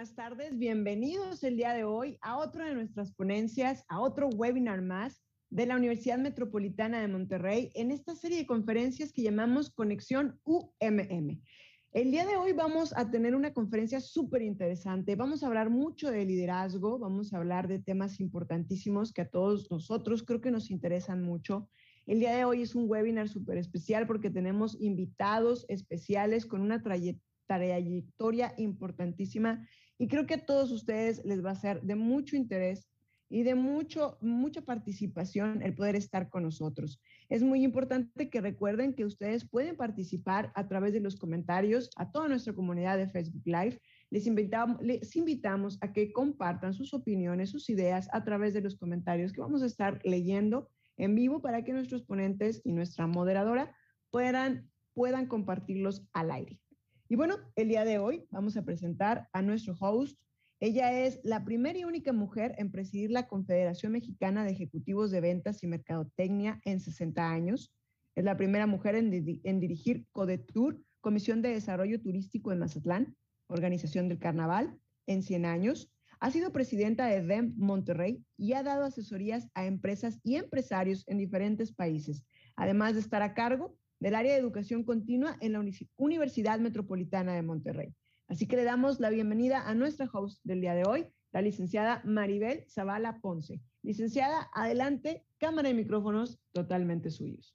buenas tardes. Bienvenidos el día de hoy a otro de nuestras ponencias, a otro webinar más de la Universidad Metropolitana de Monterrey en esta serie de conferencias que llamamos Conexión UMM. El día de hoy vamos a tener una conferencia súper interesante. Vamos a hablar mucho de liderazgo, vamos a hablar de temas importantísimos que a todos nosotros creo que nos interesan mucho. El día de hoy es un webinar súper especial porque tenemos invitados especiales con una trayectoria trayectoria importantísima y creo que a todos ustedes les va a ser de mucho interés y de mucho, mucha participación el poder estar con nosotros. Es muy importante que recuerden que ustedes pueden participar a través de los comentarios a toda nuestra comunidad de Facebook Live. Les invitamos, les invitamos a que compartan sus opiniones, sus ideas a través de los comentarios que vamos a estar leyendo en vivo para que nuestros ponentes y nuestra moderadora puedan, puedan compartirlos al aire. Y bueno, el día de hoy vamos a presentar a nuestro host. Ella es la primera y única mujer en presidir la Confederación Mexicana de Ejecutivos de Ventas y Mercadotecnia en 60 años. Es la primera mujer en, dirigir CODETUR, Comisión de Desarrollo Turístico en Mazatlán, Organización del Carnaval, en 100 años. Ha sido presidenta de DEM Monterrey y ha dado asesorías a empresas y empresarios en diferentes países, además de estar a cargo del área de educación continua en la Universidad Metropolitana de Monterrey. Así que le damos la bienvenida a nuestra host del día de hoy, la licenciada Maribel Zavala Ponce. Licenciada, adelante, cámara y micrófonos totalmente suyos.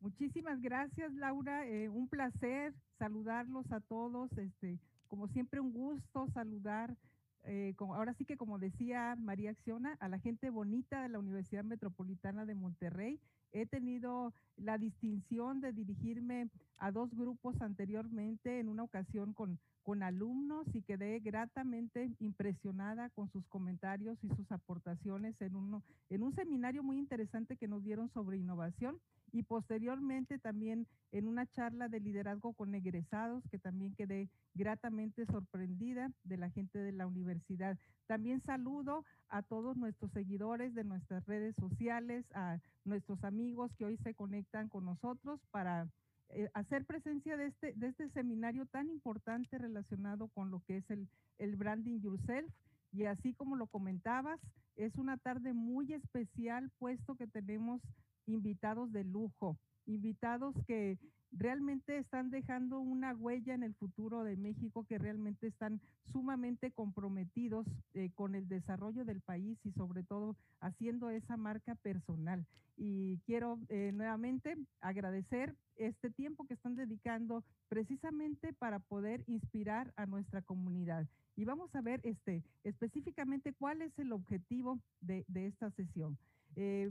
Muchísimas gracias, Laura. Eh, un placer saludarlos a todos. Este, como siempre, un gusto saludar, eh, ahora sí que como decía María Acciona, a la gente bonita de la Universidad Metropolitana de Monterrey He tenido la distinción de dirigirme a dos grupos anteriormente, en una ocasión con, con alumnos y quedé gratamente impresionada con sus comentarios y sus aportaciones en, uno, en un seminario muy interesante que nos dieron sobre innovación y posteriormente también en una charla de liderazgo con egresados que también quedé gratamente sorprendida de la gente de la universidad. También saludo a todos nuestros seguidores de nuestras redes sociales, a nuestros amigos que hoy se conectan con nosotros para eh, hacer presencia de este, de este seminario tan importante relacionado con lo que es el, el branding yourself. Y así como lo comentabas, es una tarde muy especial puesto que tenemos invitados de lujo, invitados que realmente están dejando una huella en el futuro de México, que realmente están sumamente comprometidos eh, con el desarrollo del país y sobre todo haciendo esa marca personal. Y quiero eh, nuevamente agradecer este tiempo que están dedicando precisamente para poder inspirar a nuestra comunidad. Y vamos a ver este, específicamente cuál es el objetivo de, esta sesión. Eh,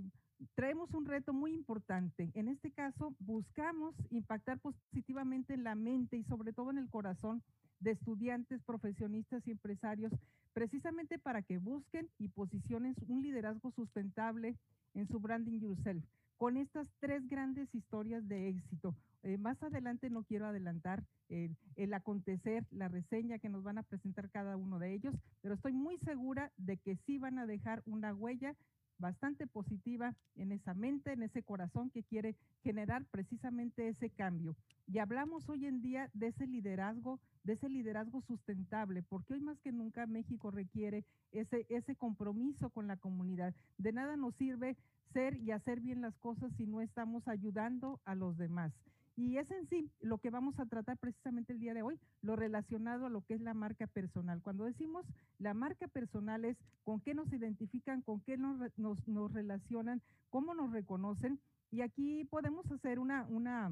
traemos un reto muy importante. En este caso, buscamos impactar positivamente en la mente y sobre todo en el corazón de estudiantes, profesionistas y empresarios, precisamente para que busquen y posicionen un liderazgo sustentable en su branding yourself, con estas tres grandes historias de éxito. Eh, más adelante no quiero adelantar el, el, acontecer, la reseña que nos van a presentar cada uno de ellos, pero estoy muy segura de que sí van a dejar una huella bastante positiva en esa mente, en ese corazón que quiere generar precisamente ese cambio. Y hablamos hoy en día de ese liderazgo, de ese liderazgo sustentable, porque hoy más que nunca México requiere ese, ese compromiso con la comunidad. De nada nos sirve ser y hacer bien las cosas si no estamos ayudando a los demás. Y es en sí lo que vamos a tratar precisamente el día de hoy, lo relacionado a lo que es la marca personal. Cuando decimos la marca personal es con qué nos identifican, con qué nos, nos, relacionan, cómo nos reconocen. Y aquí podemos hacer una, una,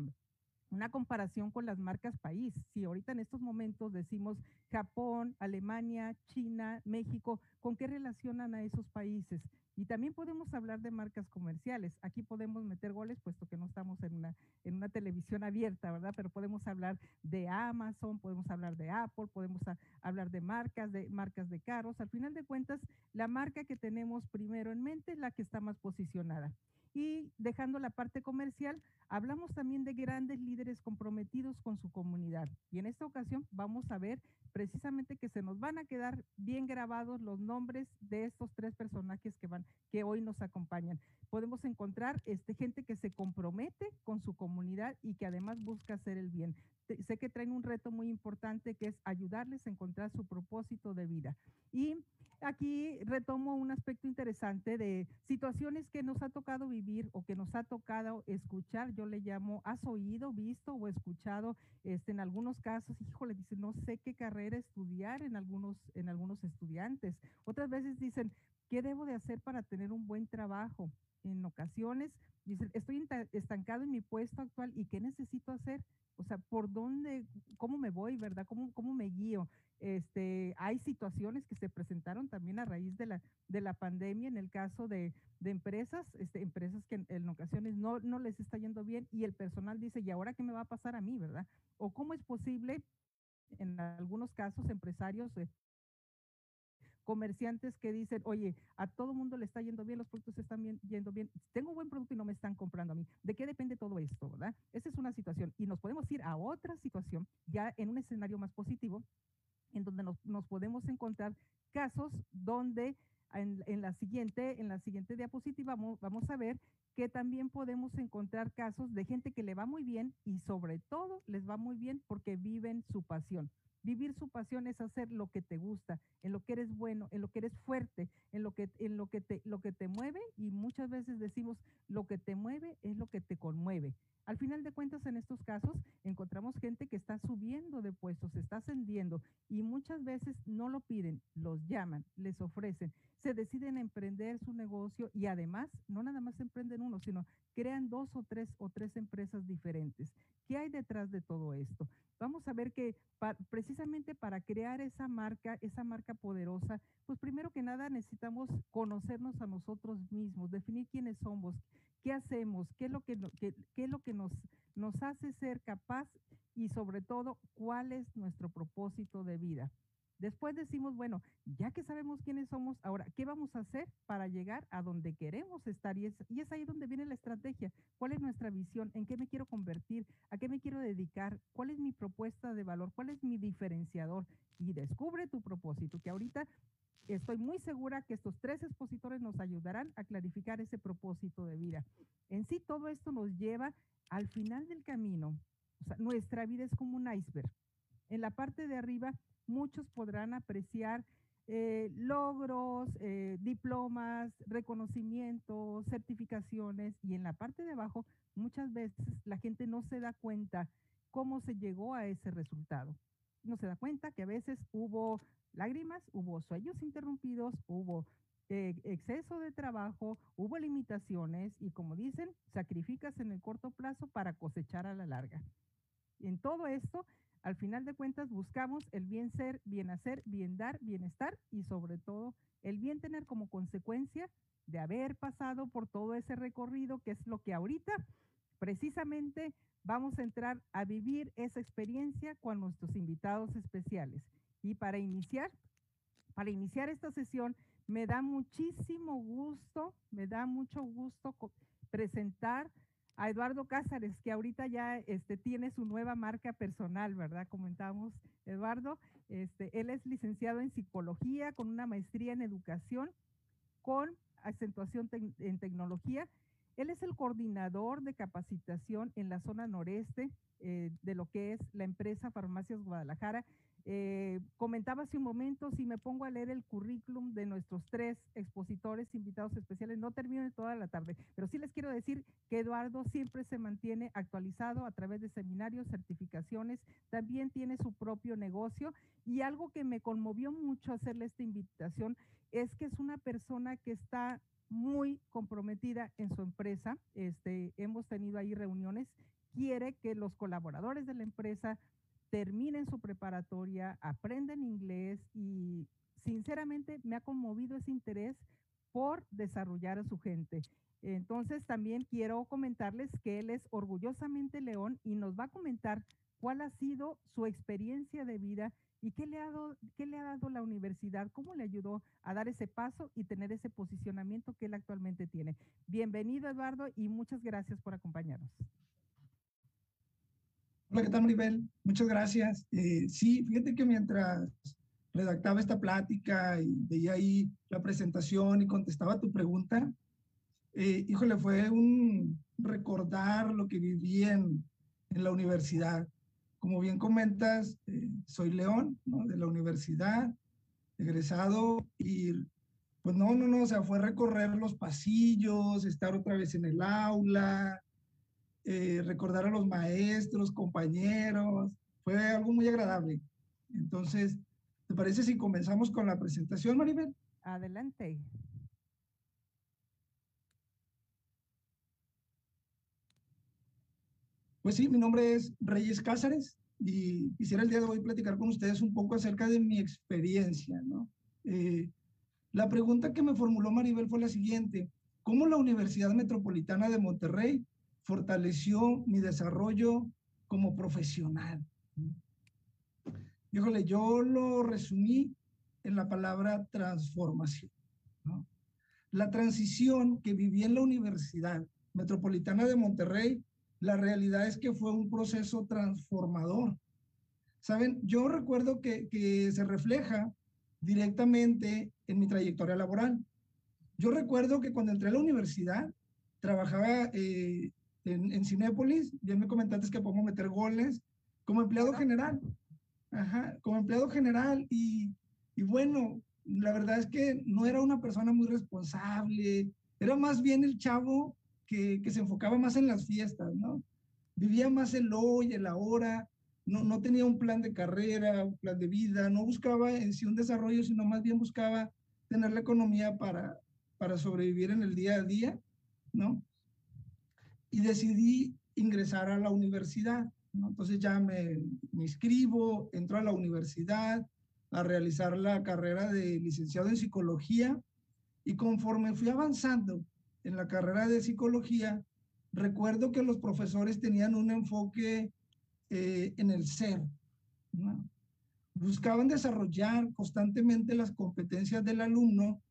una comparación con las marcas país. Si ahorita en estos momentos decimos Japón, Alemania, China, México, ¿con qué relacionan a esos países? Y también podemos hablar de marcas comerciales. Aquí podemos meter goles, puesto que no estamos en una, en una televisión abierta, ¿verdad? Pero podemos hablar de Amazon, podemos hablar de Apple, podemos hablar de marcas, de marcas de carros. Al final de cuentas, la marca que tenemos primero en mente es la que está más posicionada. Y dejando la parte comercial, hablamos también de grandes líderes comprometidos con su comunidad. Y en esta ocasión vamos a ver precisamente que se nos van a quedar bien grabados los nombres de estos tres personajes que van, que hoy nos acompañan. Podemos encontrar este, gente que se compromete con su comunidad y que además busca hacer el bien. Sé que traen un reto muy importante que es ayudarles a encontrar su propósito de vida. Y aquí retomo un aspecto interesante de situaciones que nos ha tocado vivir o que nos ha tocado escuchar. Yo le llamo, has oído, visto o escuchado, este, en algunos casos, híjole, dice, no sé qué carrera estudiar en algunos, en algunos estudiantes. Otras veces dicen, ¿qué debo de hacer para tener un buen trabajo? En ocasiones dicen, estoy estancado en mi puesto actual y ¿qué necesito hacer? O sea, ¿por dónde, cómo me voy, verdad? ¿Cómo, cómo me guío? Este, hay situaciones que se presentaron también a raíz de la, de la pandemia en el caso de, de empresas, este, empresas que en, ocasiones no, no les está yendo bien y el personal dice, ¿y ahora qué me va a pasar a mí, verdad? ¿O cómo es posible, en algunos casos, empresarios eh, comerciantes que dicen, oye, a todo mundo le está yendo bien, los productos están yendo bien, tengo un buen producto y no me están comprando a mí. ¿De qué depende todo esto, verdad? Esa es una situación. Y nos podemos ir a otra situación, ya en un escenario más positivo, en donde nos, podemos encontrar casos donde en, en, la siguiente, en la siguiente diapositiva vamos, vamos a ver que también podemos encontrar casos de gente que le va muy bien y sobre todo les va muy bien porque viven su pasión. Vivir su pasión es hacer lo que te gusta, en lo que eres bueno, en lo que eres fuerte, en lo que, en lo que, te, lo que te mueve y muchas veces decimos lo que te mueve es lo que te conmueve. Al final de cuentas, en estos casos, encontramos gente que está subiendo de puestos, está ascendiendo y muchas veces no lo piden, los llaman, les ofrecen, se deciden a emprender su negocio y además, no nada más emprenden uno, sino crean dos o tres o tres empresas diferentes. ¿Qué hay detrás de todo esto? Vamos a ver que precisamente para crear esa marca, esa marca poderosa, pues primero que nada necesitamos conocernos a nosotros mismos, definir quiénes somos, qué hacemos, qué es lo que, qué, es lo que nos, nos hace ser capaz y sobre todo cuál es nuestro propósito de vida. Después decimos, bueno, ya que sabemos quiénes somos, ahora, ¿qué vamos a hacer para llegar a donde queremos estar? Y es, y es ahí donde viene la estrategia. ¿Cuál es nuestra visión? ¿En qué me quiero convertir? ¿A qué me quiero dedicar? ¿Cuál es mi propuesta de valor? ¿Cuál es mi diferenciador? Y descubre tu propósito, que ahorita Estoy muy segura que estos tres expositores nos ayudarán a clarificar ese propósito de vida. En sí, todo esto nos lleva al final del camino. O sea, nuestra vida es como un iceberg. En la parte de arriba, muchos podrán apreciar eh, logros, eh, diplomas, reconocimientos, certificaciones y en la parte de abajo muchas veces la gente no se da cuenta cómo se llegó a ese resultado. No se da cuenta que a veces hubo lágrimas, hubo sueños interrumpidos, hubo eh, exceso de trabajo, hubo limitaciones y como dicen, sacrificas en el corto plazo para cosechar a la larga. En todo esto, al final de cuentas, buscamos el bien ser, bien hacer, bien dar, bienestar y sobre todo el bien tener como consecuencia de haber pasado por todo ese recorrido, que es lo que ahorita precisamente vamos a entrar a vivir esa experiencia con nuestros invitados especiales. Y para iniciar, para iniciar esta sesión, me da muchísimo gusto, me da mucho gusto presentar a Eduardo Cázares, que ahorita ya este, tiene su nueva marca personal, ¿verdad? Comentamos, Eduardo, este, él es licenciado en psicología con una maestría en educación con acentuación en tecnología. Él es el coordinador de capacitación en la zona noreste eh, de lo que es la empresa Farmacias Guadalajara eh, comentaba hace un momento, si me pongo a leer el currículum de nuestros tres expositores invitados especiales, no termino toda la tarde, pero sí les quiero decir que Eduardo siempre se mantiene actualizado a través de seminarios, certificaciones, también tiene su propio negocio y algo que me conmovió mucho hacerle esta invitación es que es una persona que está muy comprometida en su empresa. Este, hemos tenido ahí reuniones, quiere que los colaboradores de la empresa terminen su preparatoria, aprenden inglés y sinceramente me ha conmovido ese interés por desarrollar a su gente. Entonces también quiero comentarles que él es orgullosamente león y nos va a comentar cuál ha sido su experiencia de vida y qué le ha dado, qué le ha dado la universidad, cómo le ayudó a dar ese paso y tener ese posicionamiento que él actualmente tiene. Bienvenido Eduardo y muchas gracias por acompañarnos. Hola, ¿qué tal, Maribel? Muchas gracias. Eh, sí, fíjate que mientras redactaba esta plática y veía ahí la presentación y contestaba tu pregunta, eh, híjole, fue un recordar lo que viví en, en la universidad. como bien comentas, eh, soy León, ¿no? De la universidad, egresado y pues no, no, no, o sea, fue recorrer los pasillos, estar otra vez en el aula, eh, recordar a los maestros, compañeros, fue algo muy agradable. Entonces, ¿te parece si comenzamos con la presentación, Maribel? Adelante. Pues sí, mi nombre es Reyes Cázares y quisiera el día de hoy platicar con ustedes un poco acerca de mi experiencia, ¿no? Eh, la pregunta que me formuló Maribel fue la siguiente, ¿cómo la Universidad Metropolitana de Monterrey fortaleció mi desarrollo como profesional? Híjole, yo lo resumí en la palabra transformación. La transición que viví en la Universidad Metropolitana de Monterrey, la realidad es que fue un proceso transformador. Saben, yo recuerdo que, que se refleja directamente en mi trayectoria laboral. Yo recuerdo que cuando entré a la universidad, trabajaba eh, en, en Cinépolis, bien me comentaste que podemos meter goles, como empleado general. Ajá, como empleado general y, y bueno, la verdad es que no era una persona muy responsable, era más bien el chavo que, que se enfocaba más en las fiestas, ¿no? Vivía más el hoy, el ahora, no, no tenía un plan de carrera, un plan de vida, no buscaba en sí un desarrollo, sino más bien buscaba tener la economía para, para sobrevivir en el día a día, ¿no? Y decidí ingresar a la universidad, ¿no? Entonces ya me, me inscribo, entro a la universidad a realizar la carrera de licenciado en psicología y conforme fui avanzando en la carrera de psicología, recuerdo que los profesores tenían un enfoque eh, en el ser. Buscaban desarrollar constantemente las competencias del alumno,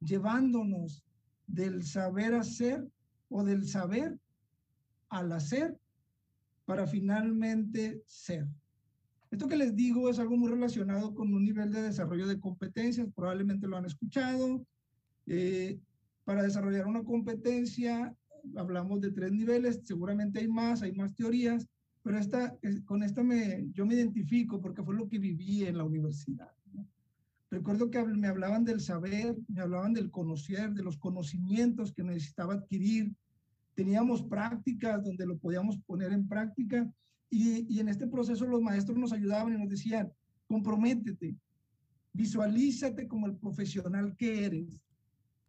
llevándonos del saber hacer o del saber al hacer para finalmente ser. Esto que les digo es algo muy relacionado con un nivel de desarrollo de competencias, probablemente lo han escuchado. Eh, para desarrollar una competencia hablamos de tres niveles, seguramente hay más, hay más teorías, pero esta, con esta me, yo me identifico porque fue lo que viví en la universidad. Recuerdo que me hablaban del saber, me hablaban del conocer, de los conocimientos que necesitaba adquirir. Teníamos prácticas donde lo podíamos poner en práctica y, y en este proceso los maestros nos ayudaban y nos decían, comprométete, visualízate como el profesional que eres,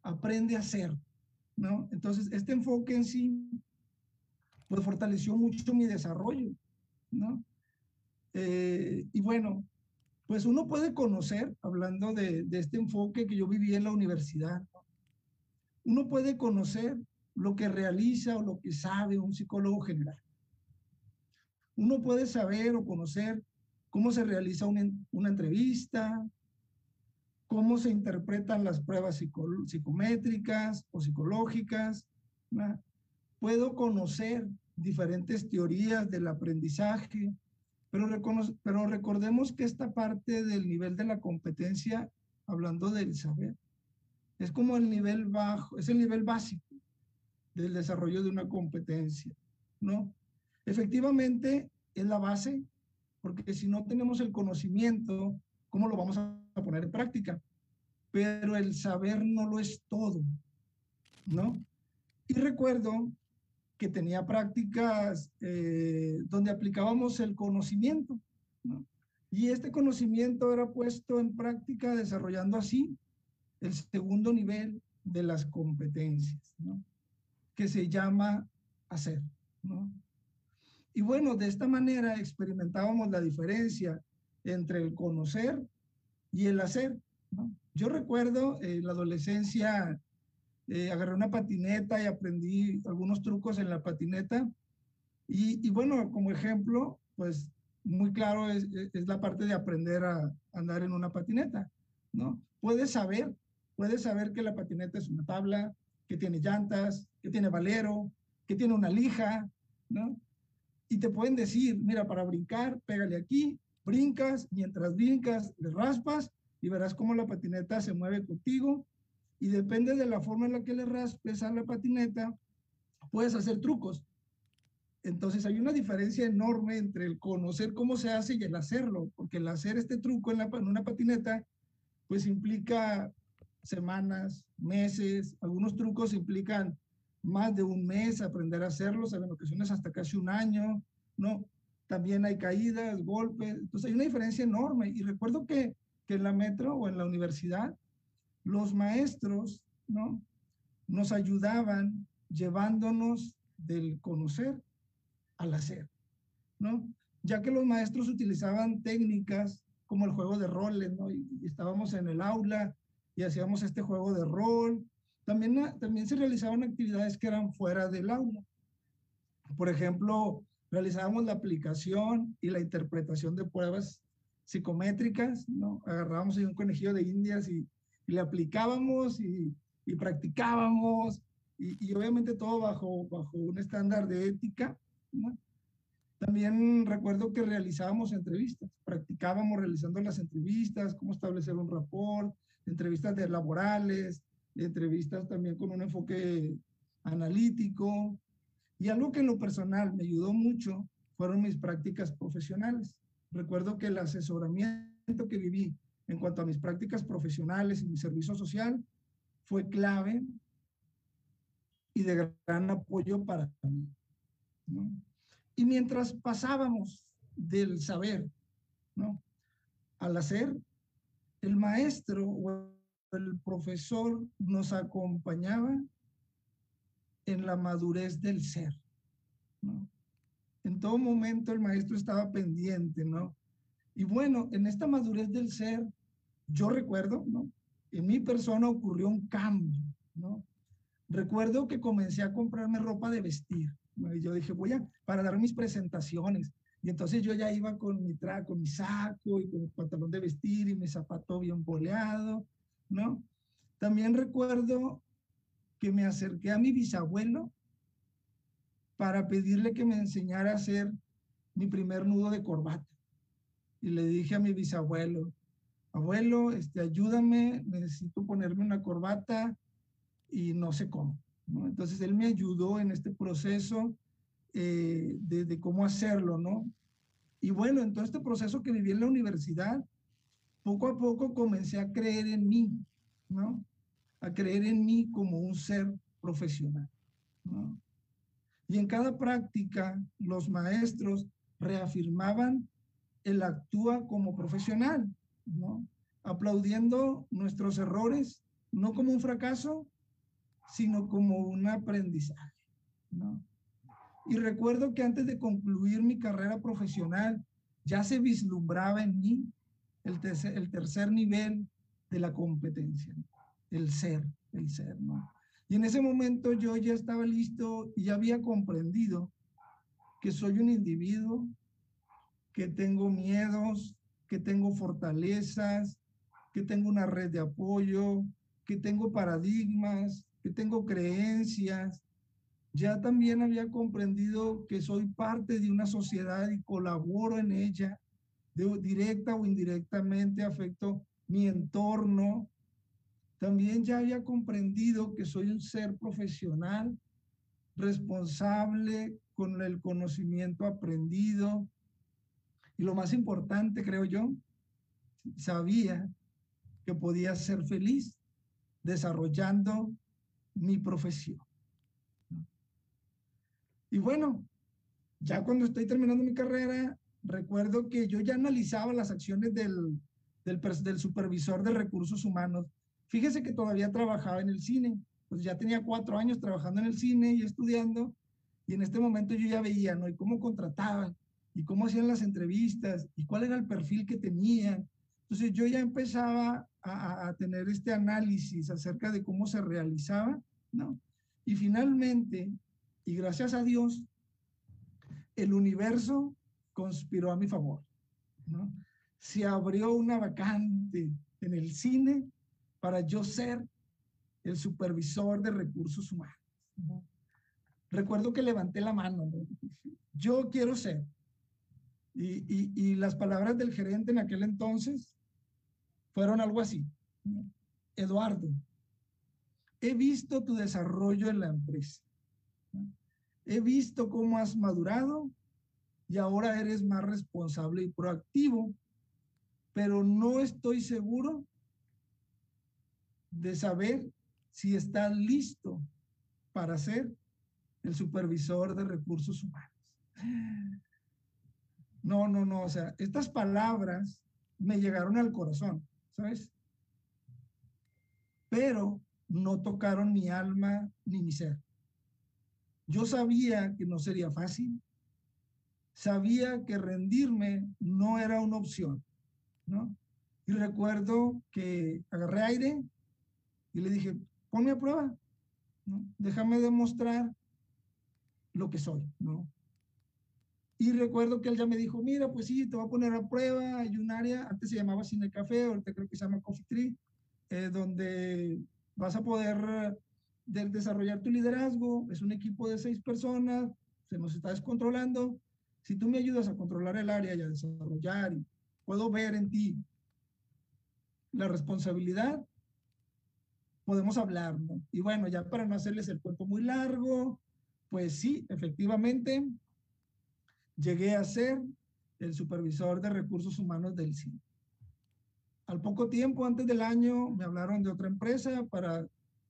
aprende a ser, ¿no? Entonces, este enfoque en sí pues fortaleció mucho mi desarrollo, ¿no? Eh, y bueno, pues uno puede conocer, hablando de, de, este enfoque que yo viví en la universidad, uno puede conocer lo que realiza o lo que sabe un psicólogo general. Uno puede saber o conocer cómo se realiza una, una entrevista, cómo se interpretan las pruebas psico, psicométricas o psicológicas, puedo conocer diferentes teorías del aprendizaje, pero, pero recordemos que esta parte del nivel de la competencia, hablando del saber, es como el nivel bajo, es el nivel básico del desarrollo de una competencia, ¿no? Efectivamente, es la base, porque si no tenemos el conocimiento, ¿cómo lo vamos a poner en práctica? Pero el saber no lo es todo, ¿no? Y recuerdo que tenía prácticas eh, donde aplicábamos el conocimiento. ¿no? Y este conocimiento era puesto en práctica desarrollando así el segundo nivel de las competencias, ¿no? Que se llama hacer. ¿no? Y bueno, de esta manera experimentábamos la diferencia entre el conocer y el hacer. Yo recuerdo en la adolescencia eh, agarré una patineta y aprendí algunos trucos en la patineta. Y, bueno, como ejemplo, pues muy claro es, es, la parte de aprender a andar en una patineta, ¿no? Puedes saber, puedes saber que la patineta es una tabla, que tiene llantas, que tiene valero, que tiene una lija, ¿no? Y te pueden decir, mira, para brincar, pégale aquí, brincas, mientras brincas, le raspas y verás cómo la patineta se mueve contigo y depende de la forma en la que le raspes a la patineta, puedes hacer trucos. Entonces hay una diferencia enorme entre el conocer cómo se hace y el hacerlo, porque el hacer este truco en, una patineta, pues implica semanas, meses, algunos trucos implican más de un mes aprender a hacerlos, en ocasiones hasta casi un año, ¿no? También hay caídas, golpes, entonces hay una diferencia enorme. Y recuerdo que, que en la metro o en la universidad, los maestros, ¿no? Nos ayudaban llevándonos del conocer al hacer, ¿no? Ya que los maestros utilizaban técnicas como el juego de roles, ¿no? Y, estábamos en el aula y hacíamos este juego de rol. También, también se realizaban actividades que eran fuera del aula. Por ejemplo, realizábamos la aplicación y la interpretación de pruebas psicométricas, ¿no? Agarrábamos ahí un conejillo de indias y, le aplicábamos y, y practicábamos y, y, obviamente todo bajo, bajo un estándar de ética. También recuerdo que realizábamos entrevistas, practicábamos realizando las entrevistas, cómo establecer un rapport, entrevistas de laborales, entrevistas también con un enfoque analítico. Y algo que en lo personal me ayudó mucho fueron mis prácticas profesionales. Recuerdo que el asesoramiento que viví en cuanto a mis prácticas profesionales y mi servicio social fue clave y de gran apoyo para mí. ¿no? Y mientras pasábamos del saber ¿no? al hacer, el maestro o el profesor nos acompañaba en la madurez del ser. En todo momento el maestro estaba pendiente, ¿no? Y bueno, en esta madurez del ser, yo recuerdo, ¿no? En mi persona ocurrió un cambio. Recuerdo que comencé a comprarme ropa de vestir. Y yo dije, voy a, para dar mis presentaciones, y entonces yo ya iba con mi traje, con mi saco y con mi pantalón de vestir y mi zapato bien boleado, ¿no? También recuerdo que me acerqué a mi bisabuelo para pedirle que me enseñara a hacer mi primer nudo de corbata. Y le dije a mi bisabuelo, abuelo, este, ayúdame, necesito ponerme una corbata y no sé cómo. ¿no? Entonces él me ayudó en este proceso eh, de, de, cómo hacerlo, ¿no? Y bueno, en todo este proceso que viví en la universidad, poco a poco comencé a creer en mí, ¿no? A creer en mí como un ser profesional, ¿no? Y en cada práctica, los maestros reafirmaban el actúa como profesional, ¿no? Aplaudiendo nuestros errores, no como un fracaso, sino como un aprendizaje, ¿no? Y recuerdo que antes de concluir mi carrera profesional, ya se vislumbraba en mí el tercer, el tercer nivel de la competencia, el ser, el ser, ¿no? Y en ese momento yo ya estaba listo y ya había comprendido que soy un individuo, que tengo miedos, que tengo fortalezas, que tengo una red de apoyo, que tengo paradigmas, que tengo creencias, ya también había comprendido que soy parte de una sociedad y colaboro en ella, de, directa o indirectamente afecto mi entorno. También ya había comprendido que soy un ser profesional, responsable con el conocimiento aprendido. Y lo más importante, creo yo, sabía que podía ser feliz desarrollando mi profesión. Y bueno, ya cuando estoy terminando mi carrera, recuerdo que yo ya analizaba las acciones del, del, supervisor de recursos humanos. Fíjese que todavía trabajaba en el cine, pues ya tenía cuatro años trabajando en el cine y estudiando, y en este momento yo ya veía, ¿no? Y cómo contrataban, y cómo hacían las entrevistas, y cuál era el perfil que tenían. Entonces yo ya empezaba a, a tener este análisis acerca de cómo se realizaba, ¿no? Y finalmente, y gracias a Dios, el universo conspiró a mi favor. Se abrió una vacante en el cine para yo ser el supervisor de recursos humanos. ¿no? Recuerdo que levanté la mano. ¿no? Yo quiero ser. Y, y, las palabras del gerente en aquel entonces fueron algo así. Eduardo, he visto tu desarrollo en la empresa he visto cómo has madurado y ahora eres más responsable y proactivo, pero no estoy seguro de saber si estás listo para ser el supervisor de recursos humanos. No, no, no, o sea, estas palabras me llegaron al corazón, ¿sabes? Pero no tocaron mi alma ni mi ser. Yo sabía que no sería fácil, sabía que rendirme no era una opción, ¿no? Y recuerdo que agarré aire y le dije, ponme a prueba, déjame demostrar lo que soy, ¿no? Y recuerdo que él ya me dijo, mira, pues sí, te voy a poner a prueba, hay un área, antes se llamaba Cine Café, ahorita creo que se llama Coffee Tree, eh, donde vas a poder desarrollar tu liderazgo, es un equipo de seis personas, se nos está descontrolando, si tú me ayudas a controlar el área y a desarrollar, y puedo ver en ti la responsabilidad, podemos hablar, ¿no? Y bueno, ya para no hacerles el cuerpo muy largo, pues sí, efectivamente, llegué a ser el supervisor de recursos humanos del CIE. Al poco tiempo, antes del año, me hablaron de otra empresa para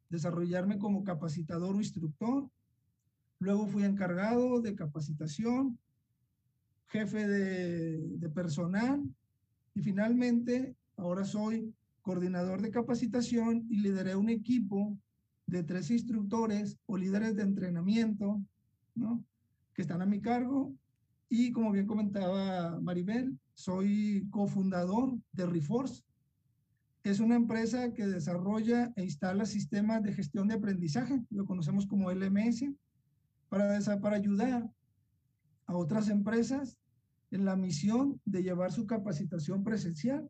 desarrollarme como capacitador o instructor. Luego fui encargado de capacitación, jefe de, personal y finalmente ahora soy coordinador de capacitación y lideré un equipo de tres instructores o líderes de entrenamiento, ¿no? Que están a mi cargo. Y como bien comentaba Maribel, soy cofundador de Reforce. Es una empresa que desarrolla e instala sistemas de gestión de aprendizaje, lo conocemos como LMS, para, para ayudar a otras empresas en la misión de llevar su capacitación presencial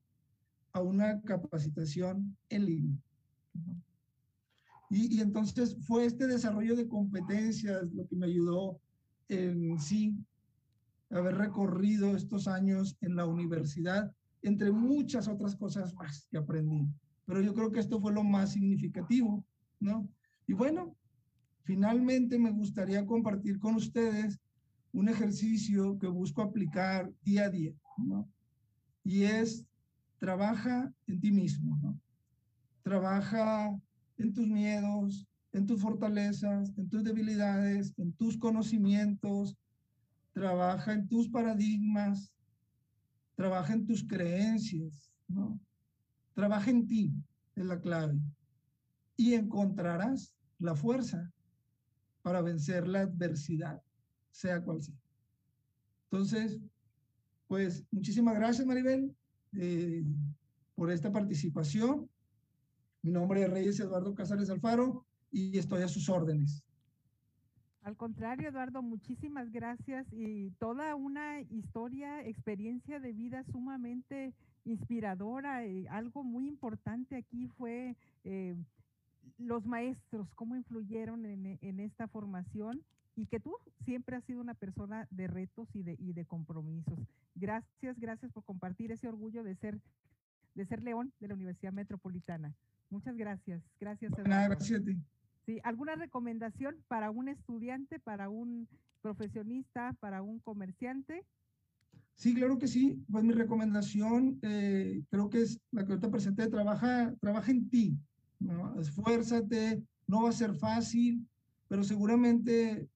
a una capacitación en línea. Y, y, entonces fue este desarrollo de competencias lo que me ayudó en sí haber recorrido estos años en la universidad, entre muchas otras cosas más que aprendí. Pero yo creo que esto fue lo más significativo, ¿no? Y bueno, finalmente me gustaría compartir con ustedes un ejercicio que busco aplicar día a día, ¿no? Y es, trabaja en ti mismo, ¿no? Trabaja en tus miedos, en tus fortalezas, en tus debilidades, en tus conocimientos, trabaja en tus paradigmas, trabaja en tus creencias, ¿no? Trabaja en ti, es la clave. Y encontrarás la fuerza para vencer la adversidad, sea cual sea. Entonces, pues muchísimas gracias, Maribel, eh, por esta participación. Mi nombre es Reyes Eduardo Casares Alfaro y estoy a sus órdenes. Al contrario, Eduardo, muchísimas gracias y toda una historia, experiencia de vida sumamente inspiradora. Y algo muy importante aquí fue eh, los maestros, cómo influyeron en, en, esta formación y que tú siempre has sido una persona de retos y de, y de compromisos. Gracias, gracias por compartir ese orgullo de ser, de ser león de la Universidad Metropolitana. Muchas gracias. Gracias. Eduardo. Gracias a ti. Sí, ¿alguna recomendación para un estudiante, para un profesionista, para un comerciante? Sí, claro que sí. Pues mi recomendación eh, creo que es la que ahorita presenté, trabaja, trabaja en ti, ¿no? esfuérzate, no va a ser fácil, pero seguramente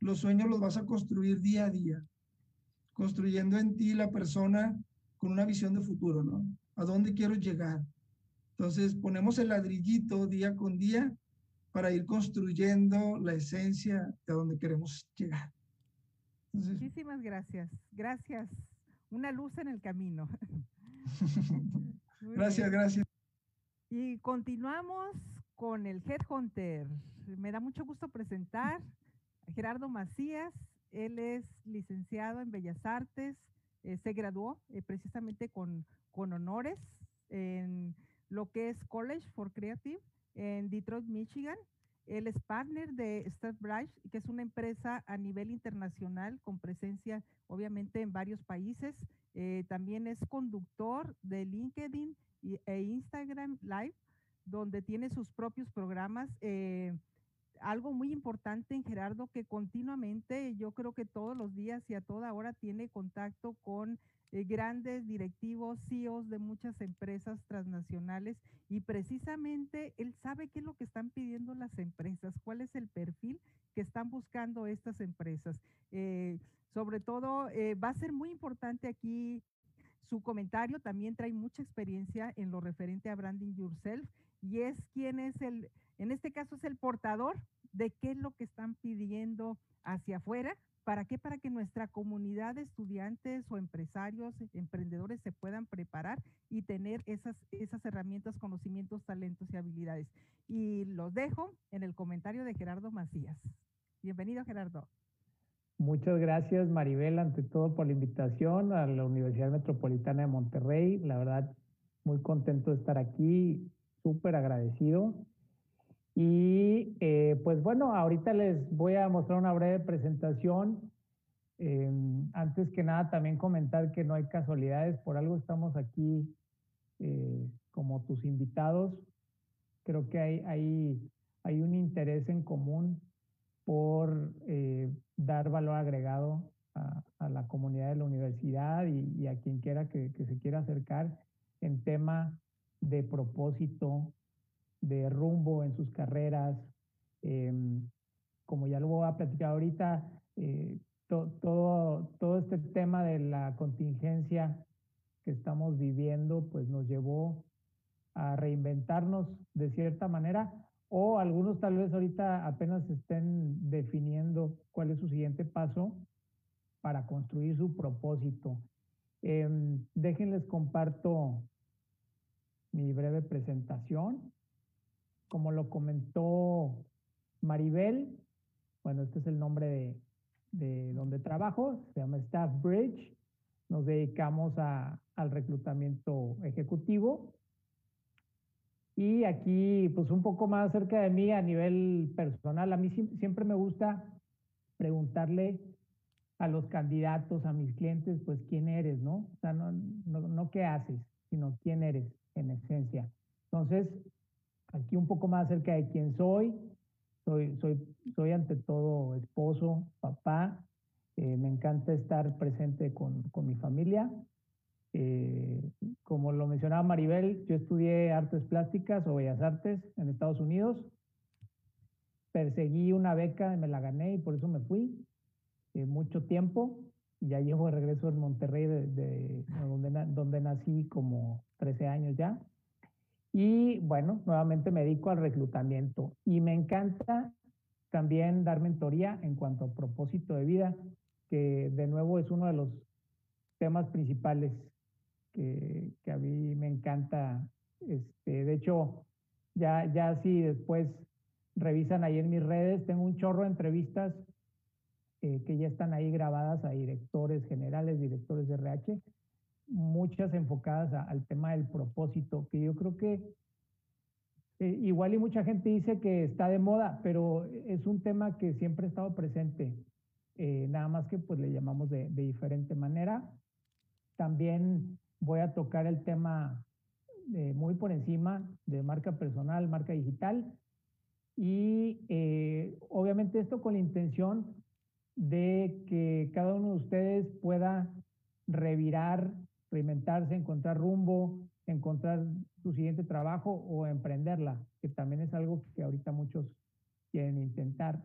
los sueños los vas a construir día a día, construyendo en ti la persona con una visión de futuro, ¿no? ¿A dónde quiero llegar? Entonces ponemos el ladrillito día con día para ir construyendo la esencia de donde queremos llegar. Entonces, Muchísimas gracias. Gracias. Una luz en el camino. gracias, gracias. Y continuamos con el Headhunter. Me da mucho gusto presentar a Gerardo Macías. Él es licenciado en Bellas Artes. Eh, se graduó eh, precisamente con, con honores en lo que es College for Creative en Detroit, Michigan. Él es partner de StatBridge, que es una empresa a nivel internacional con presencia obviamente en varios países. Eh, también es conductor de LinkedIn e Instagram Live, donde tiene sus propios programas. Eh, algo muy importante en Gerardo que continuamente, yo creo que todos los días y a toda hora tiene contacto con eh, grandes directivos, CEOs de muchas empresas transnacionales y precisamente él sabe qué es lo que están pidiendo las empresas, cuál es el perfil que están buscando estas empresas. Eh, sobre todo, eh, va a ser muy importante aquí su comentario, también trae mucha experiencia en lo referente a branding yourself y es quien es el, en este caso es el portador de qué es lo que están pidiendo hacia afuera. ¿Para qué? Para que nuestra comunidad de estudiantes o empresarios, emprendedores se puedan preparar y tener esas, esas herramientas, conocimientos, talentos y habilidades. Y los dejo en el comentario de Gerardo Macías. Bienvenido, Gerardo. Muchas gracias, Maribel, ante todo por la invitación a la Universidad Metropolitana de Monterrey. La verdad, muy contento de estar aquí, súper agradecido. Y eh, pues bueno, ahorita les voy a mostrar una breve presentación. Eh, antes que nada, también comentar que no hay casualidades, por algo estamos aquí eh, como tus invitados. Creo que hay, hay, hay un interés en común por dar valor agregado a, la comunidad de la universidad y, a quien quiera que, que, se quiera acercar en tema de propósito, de rumbo en sus carreras. Em, como ya lo voy a platicar ahorita, eh, todo, todo este tema de la contingencia que estamos viviendo, pues nos llevó a reinventarnos de cierta manera, o algunos tal vez ahorita apenas estén definiendo cuál es su siguiente paso para construir su propósito. Em, déjenles comparto mi breve presentación. Como lo comentó Maribel, bueno, este es el nombre de, de donde trabajo, se llama Staff Bridge. Nos dedicamos a, al reclutamiento ejecutivo. Y aquí, pues un poco más cerca de mí a nivel personal, a mí siempre me gusta preguntarle a los candidatos, a mis clientes, pues quién eres, ¿no? O sea, no, no, no qué haces, sino quién eres en esencia. Entonces, aquí un poco más acerca de quién soy. Soy, soy, soy ante todo esposo, papá. Eh, me encanta estar presente con, con mi familia. Eh, como lo mencionaba Maribel, yo estudié artes plásticas o bellas artes en Estados Unidos. Perseguí una beca, me la gané y por eso me fui. Eh, mucho tiempo. Ya llevo de regreso en Monterrey, de, donde, donde nací como 13 años ya. Y bueno, nuevamente me dedico al reclutamiento y me encanta también dar mentoría en cuanto a propósito de vida, que de nuevo es uno de los temas principales que, a mí me encanta. Este, de hecho, ya, ya si después revisan ahí en mis redes, tengo un chorro de entrevistas eh, que ya están ahí grabadas a directores generales, directores de RH, muchas enfocadas al tema del propósito, que yo creo que eh, igual y mucha gente dice que está de moda, pero es un tema que siempre ha estado presente, eh, nada más que pues le llamamos de, diferente manera. También voy a tocar el tema muy por encima de marca personal, marca digital, y eh, obviamente esto con la intención de que cada uno de ustedes pueda revirar reinventarse, encontrar rumbo, encontrar su siguiente trabajo o emprenderla, que también es algo que ahorita muchos quieren intentar.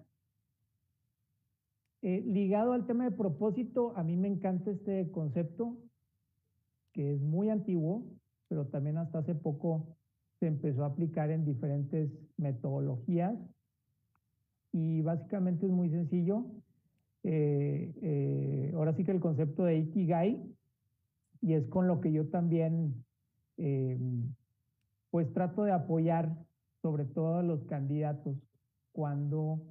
Eh, ligado al tema de propósito, a mí me encanta este concepto, que es muy antiguo, pero también hasta hace poco se empezó a aplicar en diferentes metodologías y básicamente es muy sencillo. Eh, eh, ahora sí que el concepto de Ikigai y es con lo que yo también eh, pues trato de apoyar sobre todo a los candidatos cuando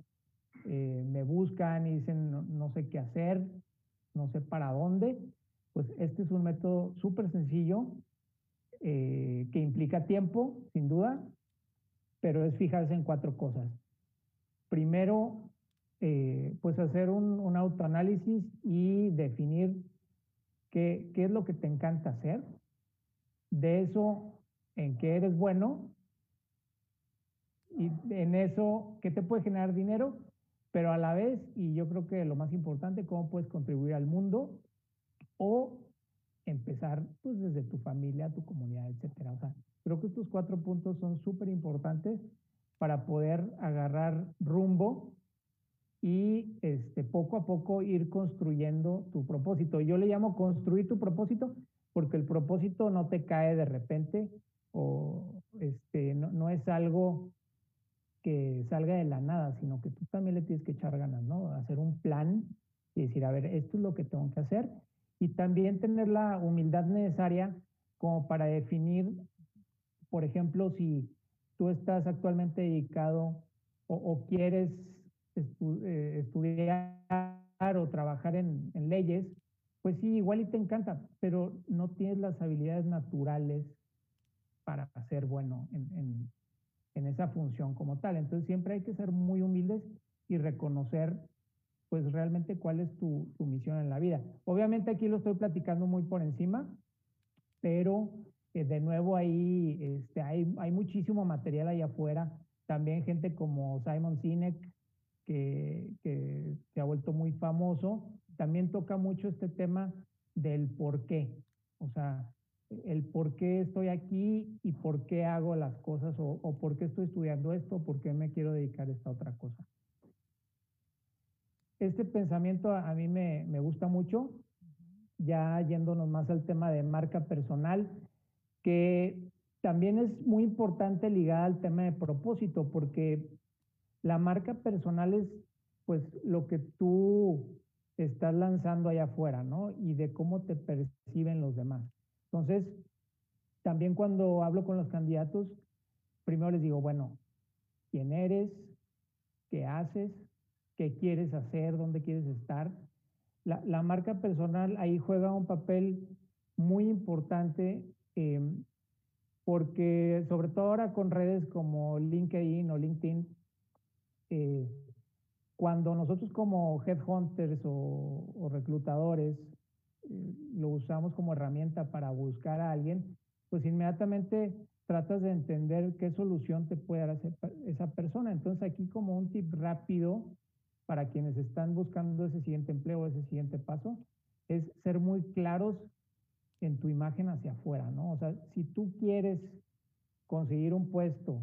eh, me buscan y dicen no, sé qué hacer, no sé para dónde, pues este es un método súper sencillo eh, que implica tiempo, sin duda, pero es fijarse en cuatro cosas. Primero, pues hacer un, un autoanálisis y definir ¿Qué, es lo que te encanta hacer? De eso, en qué eres bueno. y en eso, ¿qué te puede generar dinero? Pero a la vez, y yo creo que lo más importante, cómo puedes contribuir al mundo o empezar pues desde tu familia, tu comunidad, etcétera. O sea, creo que estos cuatro puntos son súper importantes para poder agarrar rumbo y este, poco a poco ir construyendo tu propósito. Yo le llamo construir tu propósito porque el propósito no te cae de repente o este, no, no es algo que salga de la nada, sino que tú también le tienes que echar ganas, ¿no? Hacer un plan y decir, a ver, esto es lo que tengo que hacer y también tener la humildad necesaria como para definir, por ejemplo, si tú estás actualmente dedicado o, quieres eh, estudiar o trabajar en, leyes, pues sí, igual y te encanta, pero no tienes las habilidades naturales para ser bueno en, en esa función como tal. Entonces siempre hay que ser muy humildes y reconocer pues realmente cuál es tu, misión en la vida. Obviamente aquí lo estoy platicando muy por encima, pero eh, de nuevo ahí este, hay, hay muchísimo material allá afuera. También gente como Simon Sinek, que, que se ha vuelto muy famoso, también toca mucho este tema del por qué. O sea, el por qué estoy aquí y por qué hago las cosas o, o por qué estoy estudiando esto, por qué me quiero dedicar a esta otra cosa. Este pensamiento a, mí me, gusta mucho, ya yéndonos más al tema de marca personal, que también es muy importante ligada al tema de propósito, porque la marca personal es pues lo que tú estás lanzando allá afuera, ¿no? Y de cómo te perciben los demás. Entonces, también cuando hablo con los candidatos, primero les digo, bueno, ¿quién eres? ¿Qué haces? qué quieres hacer, dónde quieres estar. La, marca personal ahí juega un papel muy importante em, porque sobre todo ahora con redes como LinkedIn o LinkedIn, eh, cuando nosotros como headhunters o, reclutadores eh, lo usamos como herramienta para buscar a alguien, pues inmediatamente tratas de entender qué solución te puede dar esa persona. Entonces aquí como un tip rápido para quienes están buscando ese siguiente empleo, ese siguiente paso, es ser muy claros en tu imagen hacia afuera, ¿no? O sea, si tú quieres conseguir un puesto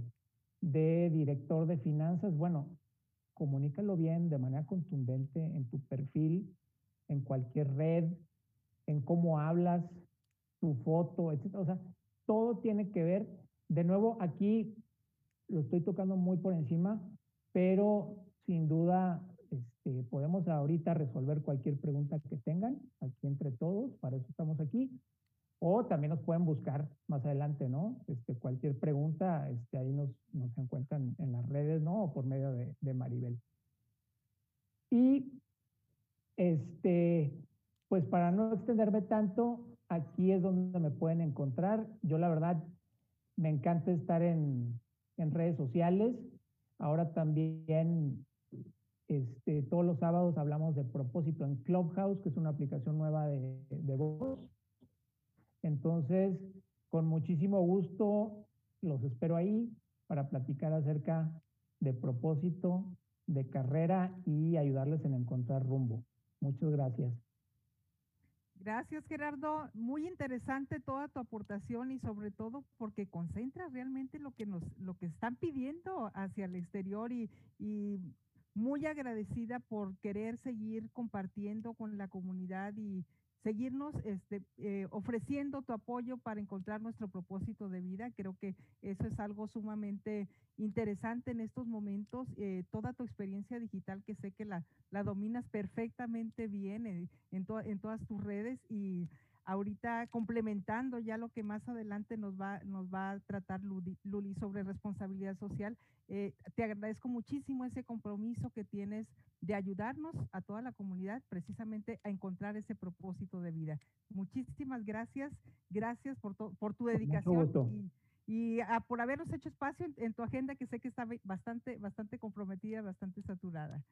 de director de finanzas, bueno, comunícalo bien de manera contundente en tu perfil, en cualquier red, en cómo hablas, tu foto, etc. O sea, todo tiene que ver, de nuevo, aquí lo estoy tocando muy por encima, pero sin duda este, podemos ahorita resolver cualquier pregunta que tengan aquí entre todos, para eso estamos aquí. O también nos pueden buscar más adelante, ¿no? Este, cualquier pregunta, este, ahí nos, nos encuentran en las redes, ¿no? O por medio de, Maribel. Y, este, pues para no extenderme tanto, aquí es donde me pueden encontrar. Yo la verdad me encanta estar en, en redes sociales. Ahora también este, todos los sábados hablamos de propósito en Clubhouse, que es una aplicación nueva de, de voz. Entonces, con muchísimo gusto los espero ahí para platicar acerca de propósito, de carrera y ayudarles en encontrar rumbo. Muchas gracias. Gracias, Gerardo. Muy interesante toda tu aportación y sobre todo porque concentra realmente lo que nos, lo que están pidiendo hacia el exterior y, muy agradecida por querer seguir compartiendo con la comunidad y seguirnos este, eh, ofreciendo tu apoyo para encontrar nuestro propósito de vida. Creo que eso es algo sumamente interesante en estos momentos. Eh, toda tu experiencia digital que sé que la, la dominas perfectamente bien eh, en, en todas tus redes y ahorita complementando ya lo que más adelante nos va, nos va a tratar Luli, sobre responsabilidad social. Eh, te agradezco muchísimo ese compromiso que tienes de ayudarnos a toda la comunidad precisamente a encontrar ese propósito de vida. Muchísimas gracias, gracias por, por tu dedicación y, y por habernos hecho espacio en, tu agenda que sé que está bastante, bastante comprometida, bastante saturada.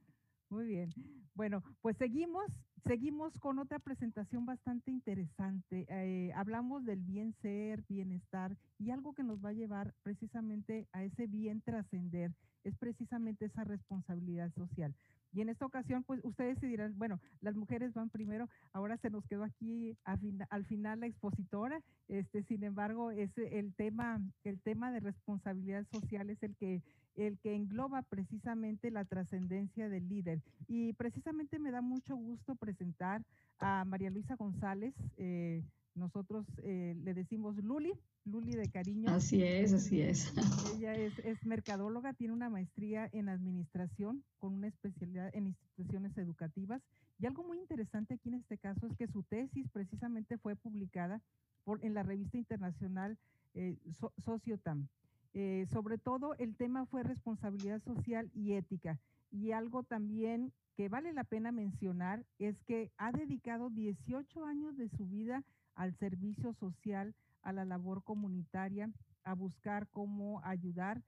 Muy bien. Bueno, pues seguimos, seguimos con otra presentación bastante interesante. Eh, hablamos del bien ser, bienestar y algo que nos va a llevar precisamente a ese bien trascender es precisamente esa responsabilidad social. Y en esta ocasión, pues ustedes se dirán, bueno, las mujeres van primero, ahora se nos quedó aquí al final la expositora, este, sin embargo, es el tema, el tema de responsabilidad social es el que, el que engloba precisamente la trascendencia del líder. Y precisamente me da mucho gusto presentar a María Luisa González, eh, nosotros eh, le decimos Luli, Luli de cariño. Así es, así es. Ella es, es, mercadóloga, tiene una maestría en administración con una especialidad en instituciones educativas. Y algo muy interesante aquí en este caso es que su tesis precisamente fue publicada por, en la revista internacional eh, Sociotam. Eh, sobre todo el tema fue responsabilidad social y ética. Y algo también que vale la pena mencionar es que ha dedicado 18 años de su vida al servicio social, a la labor comunitaria, a buscar cómo ayudar,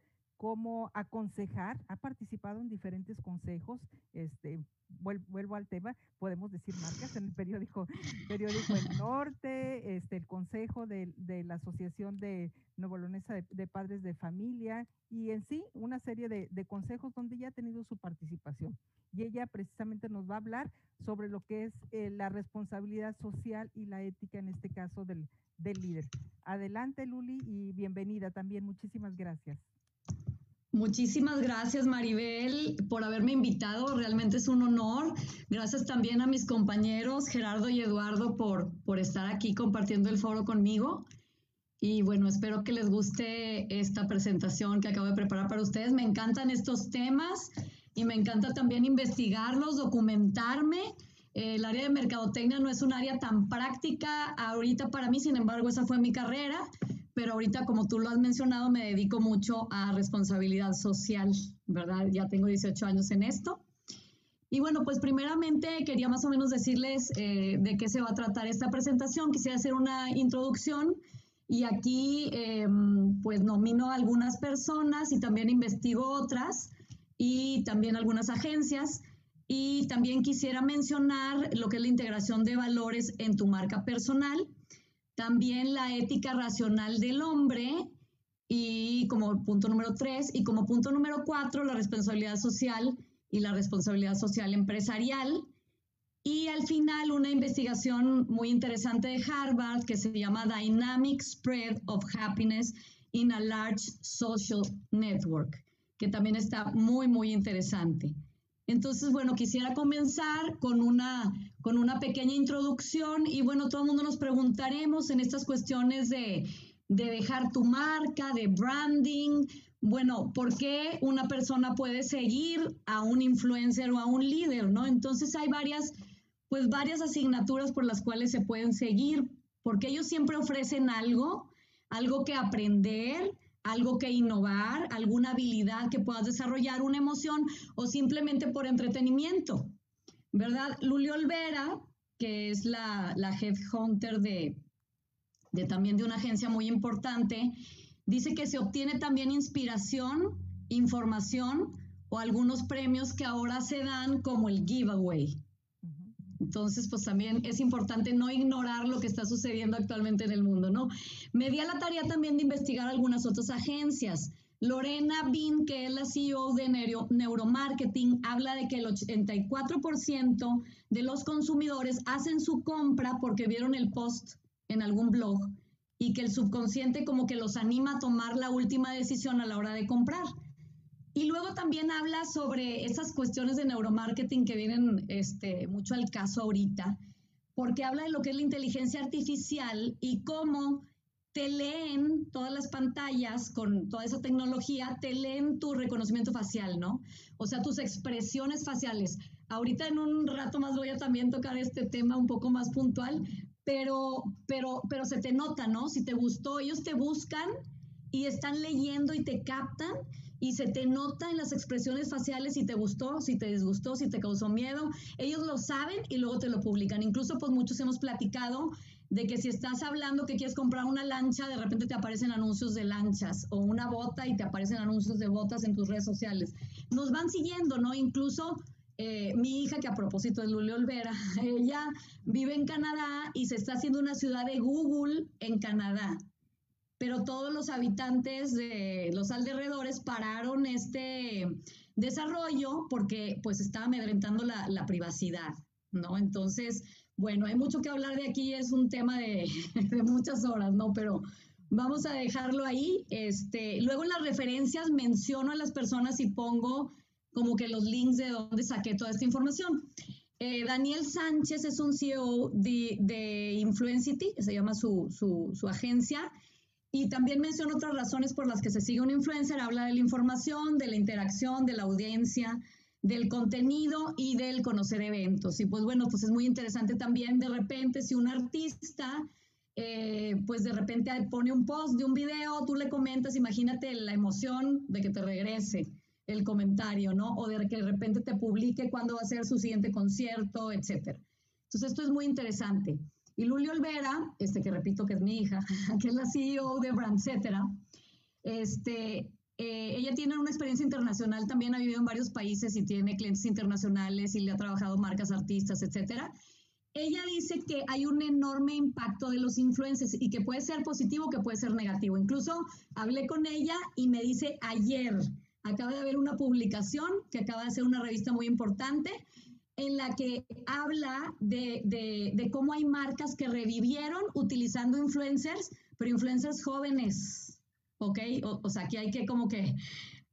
cómo aconsejar. Ha participado en diferentes consejos. Este, vuelvo al tema, podemos decir marcas en el periódico, periódico El Norte, este, el consejo de, la Asociación de Nuevo de, de, Padres de Familia y en sí una serie de, consejos donde ya ha tenido su participación y ella precisamente nos va a hablar sobre lo que es eh, la responsabilidad social y la ética, en este caso del líder. Adelante, Luli, y bienvenida también. Muchísimas gracias. Muchísimas gracias, Maribel, por haberme invitado. Realmente es un honor. Gracias también a mis compañeros Gerardo y Eduardo por, por estar aquí compartiendo el foro conmigo. Y bueno, espero que les guste esta presentación que acabo de preparar para ustedes. Me encantan estos temas y me encanta también investigarlos, documentarme. El área de mercadotecnia no es un área tan práctica ahorita para mí, sin embargo, esa fue mi carrera, pero ahorita, como tú lo has mencionado, me dedico mucho a responsabilidad social, ¿verdad? Ya tengo 18 años en esto. Y bueno, pues primeramente quería más o menos decirles eh, de qué se va a tratar esta presentación. Quisiera hacer una introducción y aquí em, pues nomino a algunas personas y también investigo otras y también algunas agencias. Y también quisiera mencionar lo que es la integración de valores en tu marca personal, también la ética racional del hombre y como punto número tres, y como punto número cuatro, la responsabilidad social y la responsabilidad social empresarial. Y al final una investigación muy interesante de Harvard que se llama Dynamic Spread of Happiness in a Large Social Network que también está muy, muy interesante. Entonces, bueno, quisiera comenzar con una, con una pequeña introducción y bueno, todo el mundo nos preguntaremos en estas cuestiones de, de dejar tu marca, de branding. Bueno, ¿por qué una persona puede seguir a un influencer o a un líder, no? Entonces hay varias, pues varias asignaturas por las cuales se pueden seguir, porque ellos siempre ofrecen algo, algo que aprender, algo que innovar, alguna habilidad que puedas desarrollar, una emoción o simplemente por entretenimiento, ¿verdad? Luli Olvera, que es la, la headhunter de, de también de una agencia muy importante, dice que se obtiene también inspiración, información o algunos premios que ahora se dan como el giveaway. Entonces, pues también es importante no ignorar lo que está sucediendo actualmente en el mundo, ¿no? Me di a la tarea también de investigar algunas otras agencias. Lorena Bin, que es la CEO de Neuromarketing, habla de que el 84% de los consumidores hacen su compra porque vieron el post en algún blog y que el subconsciente como que los anima a tomar la última decisión a la hora de comprar. Y luego también habla sobre esas cuestiones de neuromarketing que vienen este, mucho al caso ahorita, porque habla de lo que es la inteligencia artificial y cómo te leen todas las pantallas con toda esa tecnología, te leen tu reconocimiento facial, ¿no? O sea, tus expresiones faciales. Ahorita en un rato más voy a también tocar este tema un poco más puntual, pero, pero, pero se te nota, ¿no? Si te gustó, ellos te buscan y están leyendo y te captan y se te nota en las expresiones faciales si te gustó, si te disgustó, si te causó miedo. Ellos lo saben y luego te lo publican. Incluso pues muchos hemos platicado de que si estás hablando que quieres comprar una lancha, de repente te aparecen anuncios de lanchas o una bota y te aparecen anuncios de botas en tus redes sociales. Nos van siguiendo, ¿no? Incluso eh, mi hija, que a propósito de Lulio Olvera, ella vive en Canadá y se está haciendo una ciudad de Google en Canadá. Pero todos los habitantes de los alrededores pararon este desarrollo porque pues estaba amedrentando la, la privacidad, ¿no? Entonces, bueno, hay mucho que hablar de aquí, es un tema de, de muchas horas, ¿no? Pero vamos a dejarlo ahí. Este, luego en las referencias menciono a las personas y pongo como que los links de dónde saqué toda esta información. Eh, Daniel Sánchez es un CEO de, de Influencity, se llama su, su, su, agencia, y también menciona otras razones por las que se sigue un influencer, habla de la información, de la interacción, de la audiencia, del contenido y del conocer eventos. Y pues bueno, pues es muy interesante también de repente si un artista, eh, pues de repente pone un post de un video, tú le comentas, imagínate la emoción de que te regrese el comentario, ¿no? O de que de repente te publique cuándo va a ser su siguiente concierto, etcétera. Entonces, esto es muy interesante. Y Luli Olvera, este que repito que es mi hija, que es la CEO de Brandcetera, este, eh, ella tiene una experiencia internacional, también ha vivido en varios países y tiene clientes internacionales y le ha trabajado marcas, artistas, etcétera. Ella dice que hay un enorme impacto de los influencers y que puede ser positivo, que puede ser negativo. Incluso hablé con ella y me dice ayer, acaba de haber una publicación que acaba de ser una revista muy importante en la que habla de, de, cómo hay marcas que revivieron utilizando influencers, pero influencers jóvenes, ¿ok? O, o sea, aquí hay que como que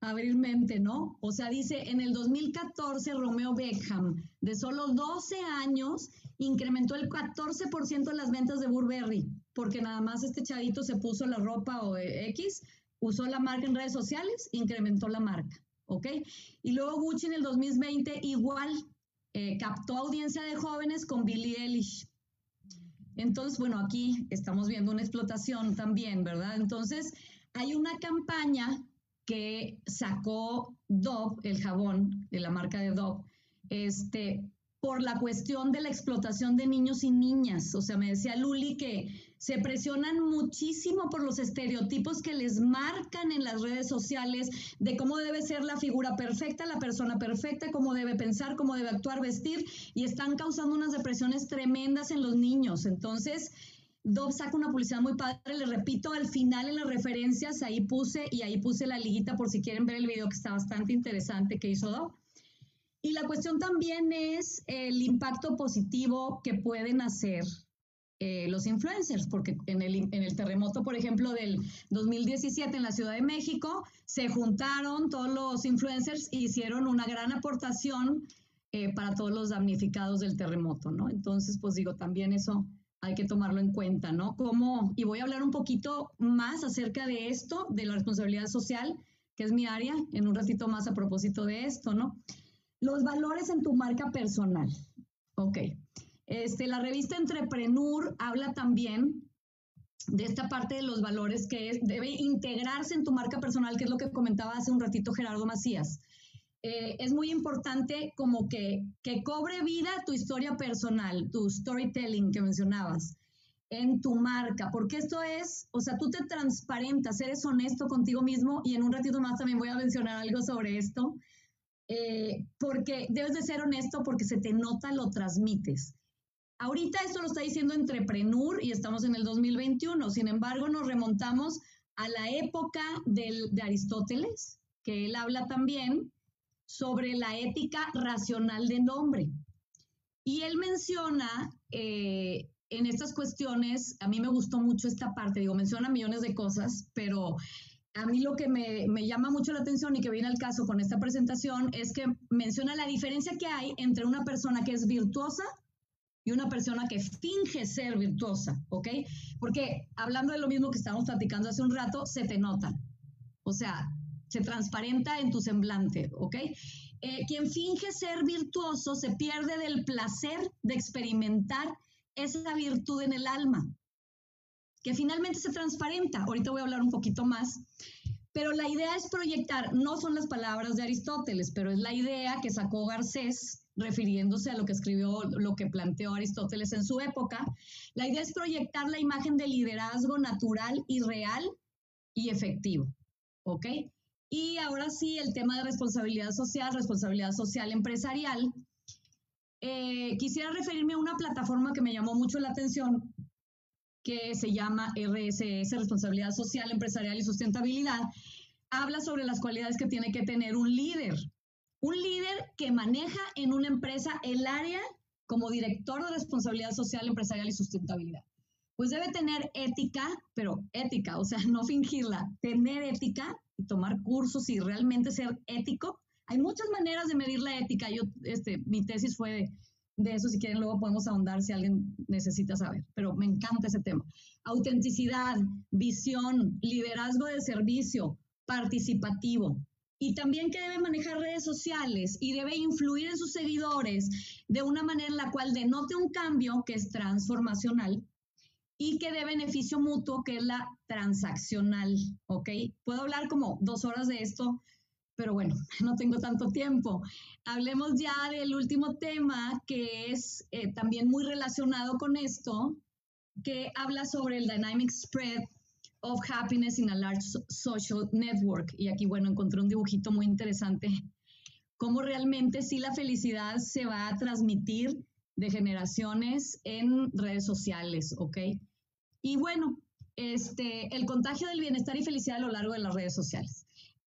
abrir mente, ¿no? O sea, dice, en el 2014 Romeo Beckham, de solo 12 años, incrementó el 14% de las ventas de Burberry, porque nada más este chavito se puso la ropa o X, usó la marca en redes sociales, incrementó la marca, ¿ok? Y luego Gucci en el 2020 igual eh, captó audiencia de jóvenes con Billie Eilish. Entonces, bueno, aquí estamos viendo una explotación también, ¿verdad? Entonces, hay una campaña que sacó Dove, el jabón de la marca de Dove, este, por la cuestión de la explotación de niños y niñas. O sea, me decía Luli que se presionan muchísimo por los estereotipos que les marcan en las redes sociales de cómo debe ser la figura perfecta, la persona perfecta, cómo debe pensar, cómo debe actuar, vestir, y están causando unas depresiones tremendas en los niños. Entonces, Dove saca una publicidad muy padre, le repito, al final en las referencias ahí puse y ahí puse la liguita por si quieren ver el video que está bastante interesante que hizo Dove. Y la cuestión también es el impacto positivo que pueden hacer eh, los influencers, porque en el, en el terremoto, por ejemplo, del 2017 en la Ciudad de México, se juntaron todos los influencers e hicieron una gran aportación eh, para todos los damnificados del terremoto, ¿no? Entonces, pues digo, también eso hay que tomarlo en cuenta, ¿no? Como, y voy a hablar un poquito más acerca de esto, de la responsabilidad social, que es mi área, en un ratito más a propósito de esto, ¿no? Los valores en tu marca personal. Ok. Este, la revista Entrepreneur habla también de esta parte de los valores que debe integrarse en tu marca personal, que es lo que comentaba hace un ratito Gerardo Macías. Eh, es muy importante como que, que cobre vida tu historia personal, tu storytelling que mencionabas en tu marca, porque esto es, o sea, tú te transparentas, eres honesto contigo mismo y en un ratito más también voy a mencionar algo sobre esto. Eh, porque debes de ser honesto porque se te nota, lo transmites. Ahorita esto lo está diciendo Entrepreneur y estamos en el 2021, sin embargo nos remontamos a la época del, de Aristóteles, que él habla también sobre la ética racional del hombre. Y él menciona eh, en estas cuestiones, a mí me gustó mucho esta parte, digo, menciona millones de cosas, pero a mí lo que me, llama mucho la atención y que viene al caso con esta presentación es que menciona la diferencia que hay entre una persona que es virtuosa y una persona que finge ser virtuosa, ¿ok? Porque hablando de lo mismo que estábamos platicando hace un rato, se te nota, o sea, se transparenta en tu semblante, ¿ok? Eh, quien finge ser virtuoso se pierde del placer de experimentar esa virtud en el alma, que finalmente se transparenta. Ahorita voy a hablar un poquito más. Pero la idea es proyectar, no son las palabras de Aristóteles, pero es la idea que sacó Garcés refiriéndose a lo que escribió, lo que planteó Aristóteles en su época. La idea es proyectar la imagen de liderazgo natural y real y efectivo, ¿ok? Y ahora sí, el tema de responsabilidad social, responsabilidad social empresarial. Eh, quisiera referirme a una plataforma que me llamó mucho la atención, que se llama RSS, Responsabilidad Social Empresarial y Sustentabilidad. Habla sobre las cualidades que tiene que tener un líder. Un líder que maneja en una empresa el área como director de responsabilidad social empresarial y sustentabilidad. Pues debe tener ética, pero ética, o sea, no fingirla, tener ética, tomar cursos y realmente ser ético. Hay muchas maneras de medir la ética. Yo, este, mi tesis fue de, eso, si quieren luego podemos ahondar si alguien necesita saber, pero me encanta ese tema. Autenticidad, visión, liderazgo de servicio, participativo, y también que debe manejar redes sociales y debe influir en sus seguidores de una manera en la cual denote un cambio que es transformacional y que de beneficio mutuo, que es la transaccional, ¿ok? Puedo hablar como dos horas de esto, pero bueno, no tengo tanto tiempo. Hablemos ya del último tema que es eh, también muy relacionado con esto, que habla sobre el dynamic spread of happiness in a large social network. Y aquí, bueno, encontré un dibujito muy interesante, cómo realmente sí la felicidad se va a transmitir de generaciones en redes sociales, ¿ok? Y bueno, este, el contagio del bienestar y felicidad a lo largo de las redes sociales.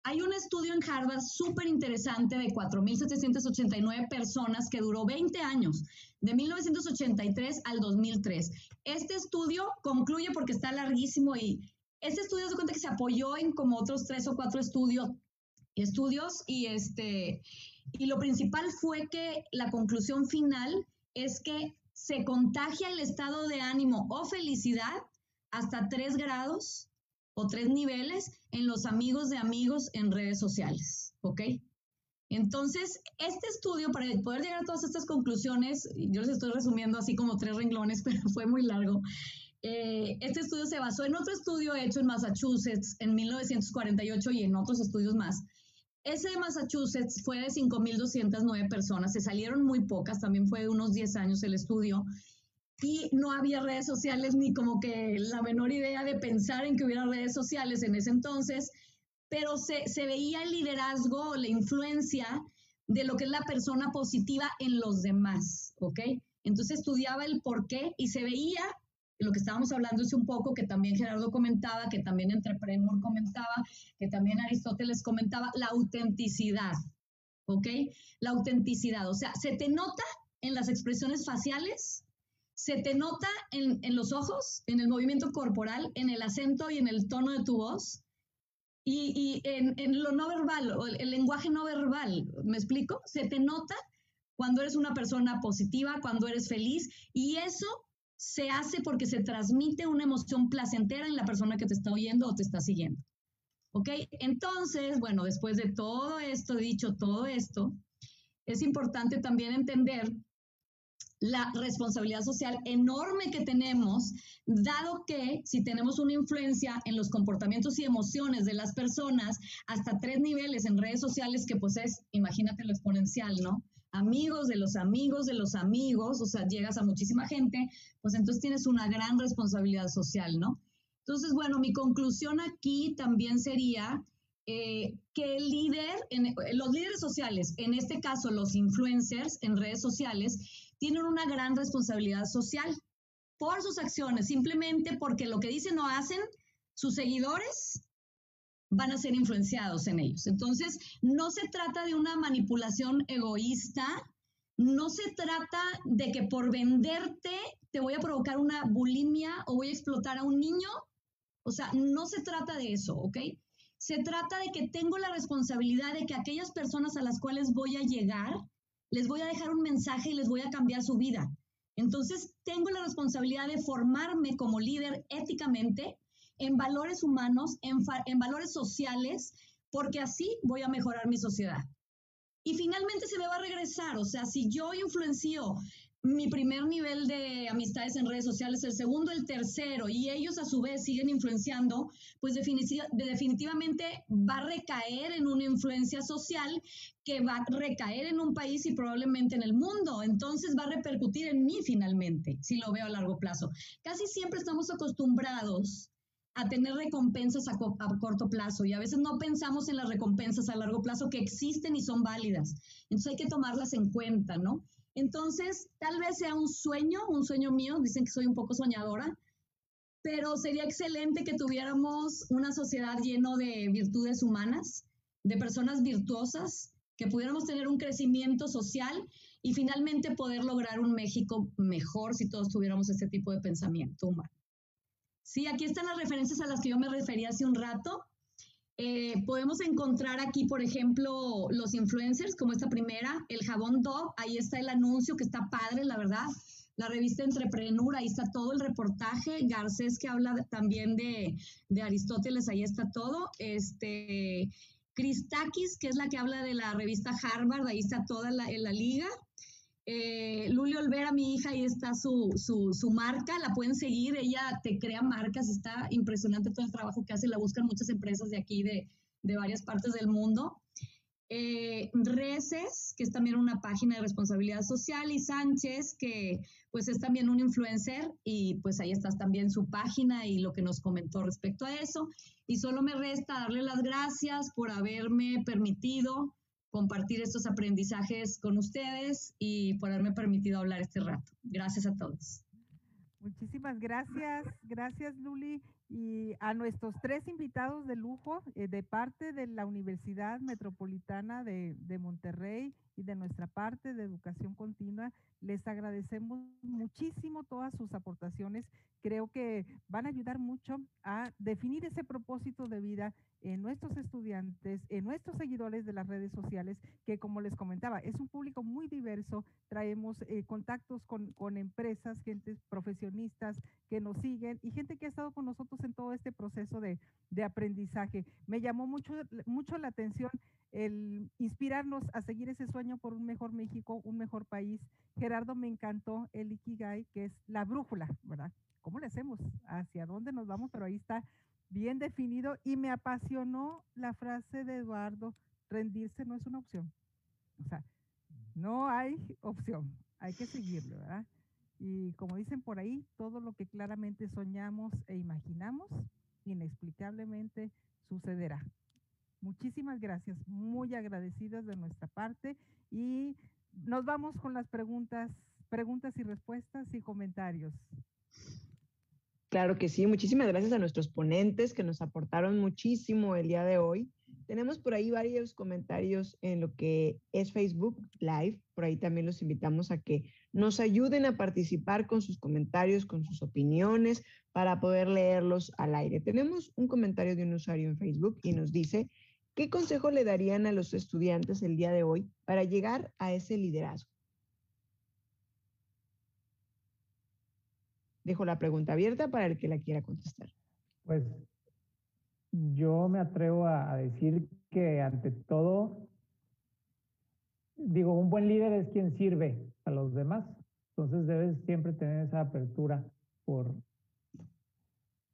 Hay un estudio en Harvard súper interesante de 4.789 personas que duró 20 años, de 1983 al 2003. Este estudio concluye porque está larguísimo y este estudio se cuenta que se apoyó en como otros tres o cuatro estudios, estudios y, este, y lo principal fue que la conclusión final es que se contagia el estado de ánimo o felicidad hasta tres grados o tres niveles en los amigos de amigos en redes sociales, ¿ok? Entonces, este estudio, para poder llegar a todas estas conclusiones, yo les estoy resumiendo así como tres renglones, pero fue muy largo. Eh, este estudio se basó en otro estudio hecho en Massachusetts en 1948 y en otros estudios más, ese de Massachusetts fue de 5.209 personas, se salieron muy pocas, también fue de unos 10 años el estudio, y no había redes sociales ni como que la menor idea de pensar en que hubiera redes sociales en ese entonces, pero se, se veía el liderazgo, la influencia de lo que es la persona positiva en los demás, ¿ok? Entonces estudiaba el por qué y se veía lo que estábamos hablando es un poco, que también Gerardo comentaba, que también Entrepreneur comentaba, que también Aristóteles comentaba, la autenticidad, ¿ok? La autenticidad, o sea, se te nota en las expresiones faciales, se te nota en, los ojos, en el movimiento corporal, en el acento y en el tono de tu voz, y, en, en, lo no verbal, o el lenguaje no verbal, ¿me explico? Se te nota cuando eres una persona positiva, cuando eres feliz, y eso se hace porque se transmite una emoción placentera en la persona que te está oyendo o te está siguiendo. ¿Ok? Entonces, bueno, después de todo esto, dicho todo esto, es importante también entender la responsabilidad social enorme que tenemos, dado que si tenemos una influencia en los comportamientos y emociones de las personas hasta tres niveles en redes sociales, que pues es, imagínate lo exponencial, ¿no? Amigos de los amigos de los amigos, o sea, llegas a muchísima gente, pues entonces tienes una gran responsabilidad social, ¿no? Entonces, bueno, mi conclusión aquí también sería eh, que el líder, en, los líderes sociales, en este caso los influencers en redes sociales, tienen una gran responsabilidad social por sus acciones, simplemente porque lo que dicen o hacen, sus seguidores van a ser influenciados en ellos. Entonces, no se trata de una manipulación egoísta, no se trata de que por venderte te voy a provocar una bulimia o voy a explotar a un niño. O sea, no se trata de eso, ¿ok? Se trata de que tengo la responsabilidad de que aquellas personas a las cuales voy a llegar, les voy a dejar un mensaje y les voy a cambiar su vida. Entonces, tengo la responsabilidad de formarme como líder éticamente en valores humanos, en, valores sociales, porque así voy a mejorar mi sociedad. Y finalmente se me va a regresar, o sea, si yo influencio mi primer nivel de amistades en redes sociales, el segundo, el tercero, y ellos a su vez siguen influenciando, pues definitivamente va a recaer en una influencia social que va a recaer en un país y probablemente en el mundo. Entonces va a repercutir en mí finalmente, si lo veo a largo plazo. Casi siempre estamos acostumbrados a tener recompensas a, corto plazo y a veces no pensamos en las recompensas a largo plazo que existen y son válidas. Entonces hay que tomarlas en cuenta, ¿no? Entonces, tal vez sea un sueño, un sueño mío, dicen que soy un poco soñadora, pero sería excelente que tuviéramos una sociedad lleno de virtudes humanas, de personas virtuosas, que pudiéramos tener un crecimiento social y finalmente poder lograr un México mejor si todos tuviéramos este tipo de pensamiento humano. Sí, aquí están las referencias a las que yo me refería hace un rato. Eh, podemos encontrar aquí, por ejemplo, los influencers, como esta primera, el jabón Dove, ahí está el anuncio que está padre, la verdad. La revista Entrepreneur, ahí está todo el reportaje. Garcés, que habla también de, de Aristóteles, ahí está todo. Este, Christakis, que es la que habla de la revista Harvard, ahí está toda en la liga. Eh, Luli Olvera, mi hija, ahí está su, su, su, marca, la pueden seguir, ella te crea marcas, está impresionante todo el trabajo que hace, la buscan muchas empresas de aquí, de, de varias partes del mundo. Eh, Reces, que es también una página de responsabilidad social, y Sánchez, que pues es también un influencer, y pues ahí está también su página y lo que nos comentó respecto a eso. Y solo me resta darle las gracias por haberme permitido compartir estos aprendizajes con ustedes y por haberme permitido hablar este rato. Gracias a todos. Muchísimas gracias, gracias Luli y a nuestros tres invitados de lujo eh, de parte de la Universidad Metropolitana de, de, Monterrey y de nuestra parte de educación continua. Les agradecemos muchísimo todas sus aportaciones. Creo que van a ayudar mucho a definir ese propósito de vida en nuestros estudiantes, en nuestros seguidores de las redes sociales, que como les comentaba, es un público muy diverso. Traemos eh, contactos con, con empresas, gente profesionistas que nos siguen y gente que ha estado con nosotros en todo este proceso de, de aprendizaje. Me llamó mucho, mucho la atención el inspirarnos a seguir ese sueño por un mejor México, un mejor país. Gerardo, me encantó el Ikigai, que es la brújula, ¿verdad? ¿Cómo le hacemos? ¿Hacia dónde nos vamos? Pero ahí está bien definido y me apasionó la frase de Eduardo, rendirse no es una opción. O sea, no hay opción, hay que seguirlo, ¿verdad? Y como dicen por ahí, todo lo que claramente soñamos e imaginamos, inexplicablemente sucederá. Muchísimas gracias, muy agradecidas de nuestra parte y nos vamos con las preguntas, preguntas y respuestas y comentarios. Claro que sí, muchísimas gracias a nuestros ponentes que nos aportaron muchísimo el día de hoy. Tenemos por ahí varios comentarios en lo que es Facebook Live. Por ahí también los invitamos a que nos ayuden a participar con sus comentarios, con sus opiniones, para poder leerlos al aire. Tenemos un comentario de un usuario en Facebook y nos dice, ¿qué consejo le darían a los estudiantes el día de hoy para llegar a ese liderazgo? Dejo la pregunta abierta para el que la quiera contestar. Pues yo me atrevo a, decir que ante todo, digo, un buen líder es quien sirve a los demás. Entonces debes siempre tener esa apertura por,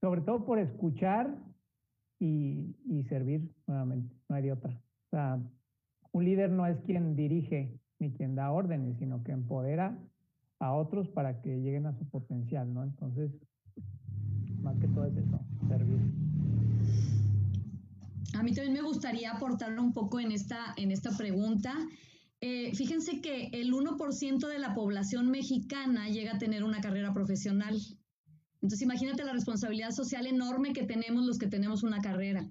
sobre todo por escuchar y, y servir nuevamente, no hay de otra. O sea, un líder no es quien dirige ni quien da órdenes, sino que empodera a otros para que lleguen a su potencial, ¿no? Entonces, más que todo es eso, servir. A mí también me gustaría aportar un poco en esta, en esta pregunta. Eh, fíjense que el 1% de la población mexicana llega a tener una carrera profesional. Entonces, imagínate la responsabilidad social enorme que tenemos los que tenemos una carrera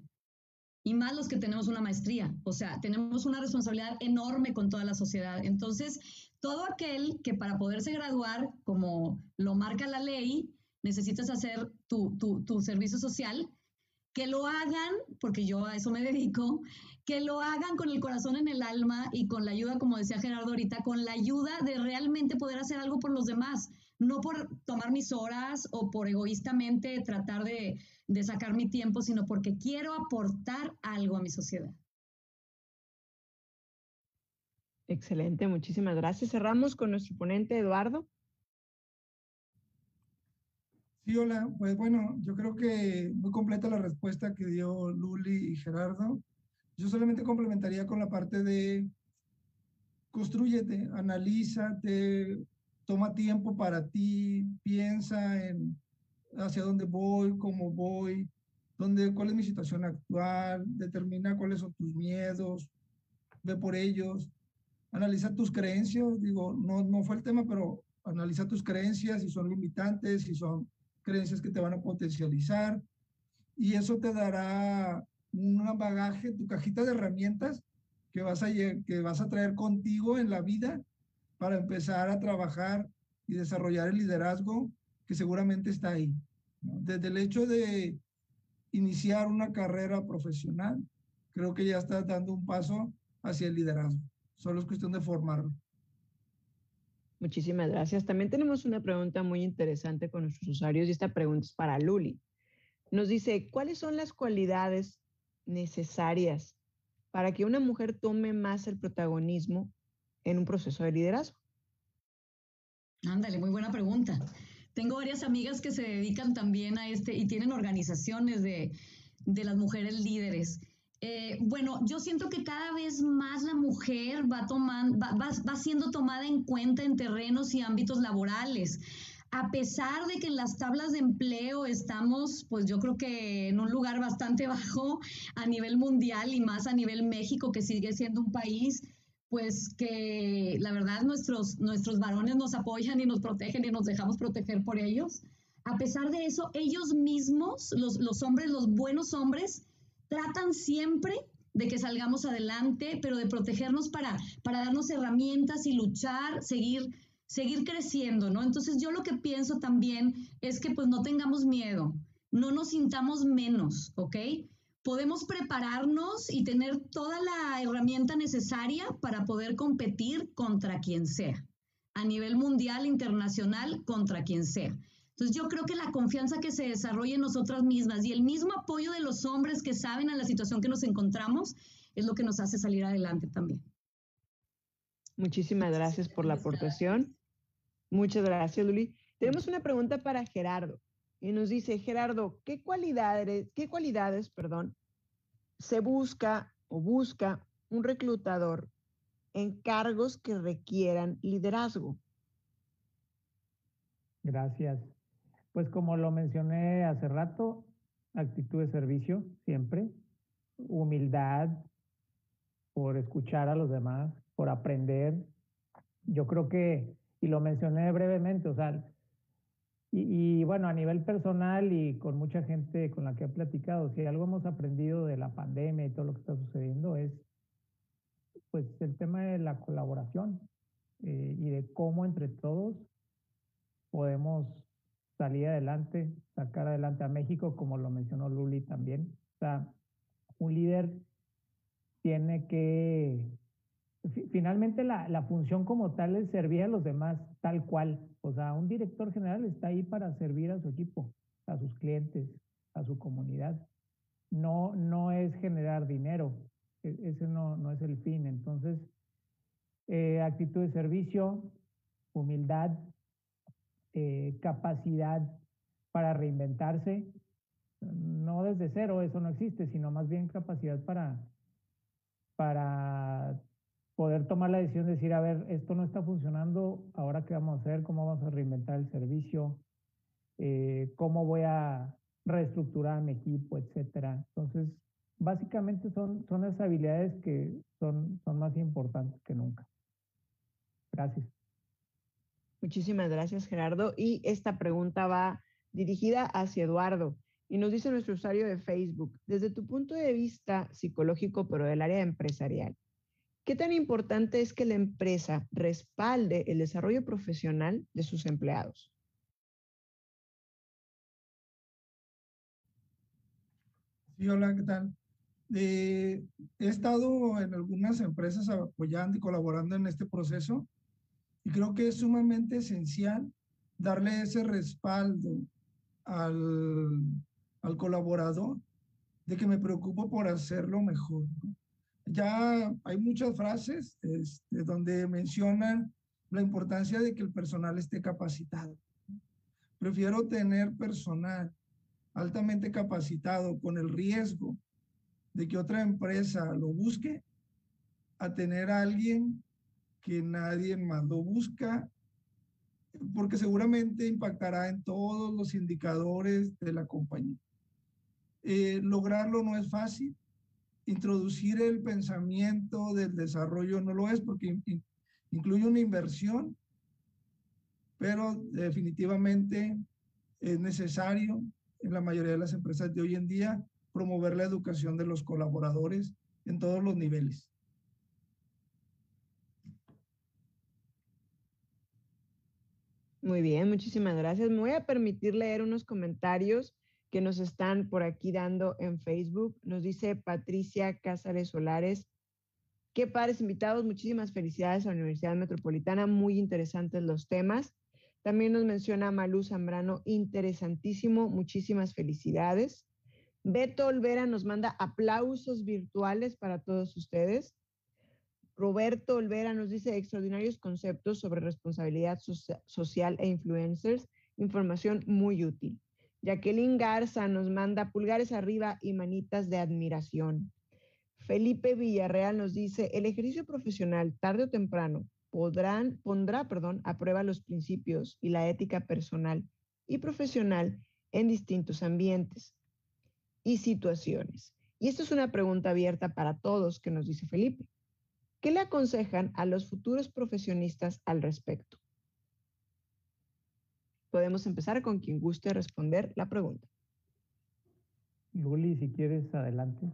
y más los que tenemos una maestría. O sea, tenemos una responsabilidad enorme con toda la sociedad. Entonces, todo aquel que para poderse graduar, como lo marca la ley, necesitas hacer tu, tu, servicio social, que lo hagan, porque yo a eso me dedico, que lo hagan con el corazón en el alma y con la ayuda, como decía Gerardo ahorita, con la ayuda de realmente poder hacer algo por los demás, no por tomar mis horas o por egoístamente tratar de, de sacar mi tiempo, sino porque quiero aportar algo a mi sociedad. Excelente, muchísimas gracias. Cerramos con nuestro ponente Eduardo. Sí, hola. Pues bueno, yo creo que muy completa la respuesta que dio Luli y Gerardo. Yo solamente complementaría con la parte de construyete, analízate, toma tiempo para ti, piensa en hacia dónde voy, cómo voy, donde cuál es mi situación actual, determina cuáles son tus miedos, ve por ellos, analiza tus creencias, digo, no, no fue el tema, pero analiza tus creencias, si son limitantes, si son creencias que te van a potencializar, y eso te dará un bagaje, tu cajita de herramientas que vas, a, que vas a traer contigo en la vida para empezar a trabajar y desarrollar el liderazgo que seguramente está ahí. Desde el hecho de iniciar una carrera profesional, creo que ya estás dando un paso hacia el liderazgo. Solo es cuestión de formarlo. Muchísimas gracias. También tenemos una pregunta muy interesante con nuestros usuarios y esta pregunta es para Luli. Nos dice, ¿cuáles son las cualidades necesarias para que una mujer tome más el protagonismo en un proceso de liderazgo? Ándale, muy buena pregunta. Tengo varias amigas que se dedican también a este y tienen organizaciones de, las mujeres líderes. Eh, bueno, yo siento que cada vez más la mujer va, tomando, va, va, siendo tomada en cuenta en terrenos y ámbitos laborales a pesar de que en las tablas de empleo estamos, pues yo creo que en un lugar bastante bajo a nivel mundial y más a nivel México, que sigue siendo un país, pues que la verdad nuestros, nuestros varones nos apoyan y nos protegen y nos dejamos proteger por ellos. A pesar de eso, ellos mismos, los, los hombres, los buenos hombres, tratan siempre de que salgamos adelante, pero de protegernos para, para darnos herramientas y luchar, seguir seguir creciendo, ¿no? Entonces yo lo que pienso también es que pues no tengamos miedo, no nos sintamos menos, ¿ok? Podemos prepararnos y tener toda la herramienta necesaria para poder competir contra quien sea, a nivel mundial, internacional, contra quien sea. Entonces yo creo que la confianza que se desarrolla en nosotras mismas y el mismo apoyo de los hombres que saben a la situación que nos encontramos es lo que nos hace salir adelante también. Muchísimas gracias por la aportación. Muchas gracias, Luli. Tenemos una pregunta para Gerardo y nos dice, Gerardo, ¿qué cualidades, qué cualidades, perdón, se busca o busca un reclutador en cargos que requieran liderazgo? Gracias. Pues como lo mencioné hace rato, actitud de servicio siempre, humildad por escuchar a los demás, por aprender. Yo creo que, y lo mencioné brevemente, o sea, y, bueno, a nivel personal y con mucha gente con la que he platicado, si algo hemos aprendido de la pandemia y todo lo que está sucediendo es pues el tema de la colaboración eh, y de cómo entre todos podemos salir adelante, sacar adelante a México, como lo mencionó Luli también. O sea, un líder tiene que finalmente la, la, función como tal es servir a los demás tal cual. O sea, un director general está ahí para servir a su equipo, a sus clientes, a su comunidad. No, no es generar dinero, e, ese no, no es el fin. Entonces, eh, actitud de servicio, humildad, eh, capacidad para reinventarse, no desde cero, eso no existe, sino más bien capacidad para, para poder tomar la decisión de decir, a ver, esto no está funcionando, ahora qué vamos a hacer, cómo vamos a reinventar el servicio, eh, cómo voy a reestructurar mi equipo, etcétera. Entonces, básicamente son, son esas habilidades que son, son más importantes que nunca. Gracias. Muchísimas gracias, Gerardo. Y esta pregunta va dirigida hacia Eduardo. Y nos dice nuestro usuario de Facebook, desde tu punto de vista psicológico, pero del área empresarial, ¿Qué tan importante es que la empresa respalde el desarrollo profesional de sus empleados? Sí, hola, ¿qué tal? he estado en algunas empresas apoyando y colaborando en este proceso y creo que es sumamente esencial darle ese respaldo al, al colaborador de que me preocupo por hacerlo mejor. Ya hay muchas frases este, donde mencionan la importancia de que el personal esté capacitado. Prefiero tener personal altamente capacitado con el riesgo de que otra empresa lo busque a tener a alguien que nadie más lo busca, porque seguramente impactará en todos los indicadores de la compañía. Eh, lograrlo no es fácil. Introducir el pensamiento del desarrollo no lo es porque incluye una inversión, pero definitivamente es necesario en la mayoría de las empresas de hoy en día promover la educación de los colaboradores en todos los niveles. Muy bien, muchísimas gracias. Me voy a permitir leer unos comentarios que nos están por aquí dando en Facebook. Nos dice Patricia Cázares Solares. Qué padres invitados, muchísimas felicidades a la Universidad Metropolitana, muy interesantes los temas. También nos menciona Malú Zambrano, interesantísimo, muchísimas felicidades. Beto Olvera nos manda aplausos virtuales para todos ustedes. Roberto Olvera nos dice extraordinarios conceptos sobre responsabilidad social e influencers, información muy útil. Jacqueline Garza nos manda pulgares arriba y manitas de admiración. Felipe Villarreal nos dice, el ejercicio profesional tarde o temprano pondrá perdón, a prueba los principios y la ética personal y profesional en distintos ambientes y situaciones. Y esto es una pregunta abierta para todos que nos dice Felipe. ¿Qué le aconsejan a los futuros profesionistas al respecto? Podemos empezar con quien guste responder la pregunta. Luli, si quieres, adelante.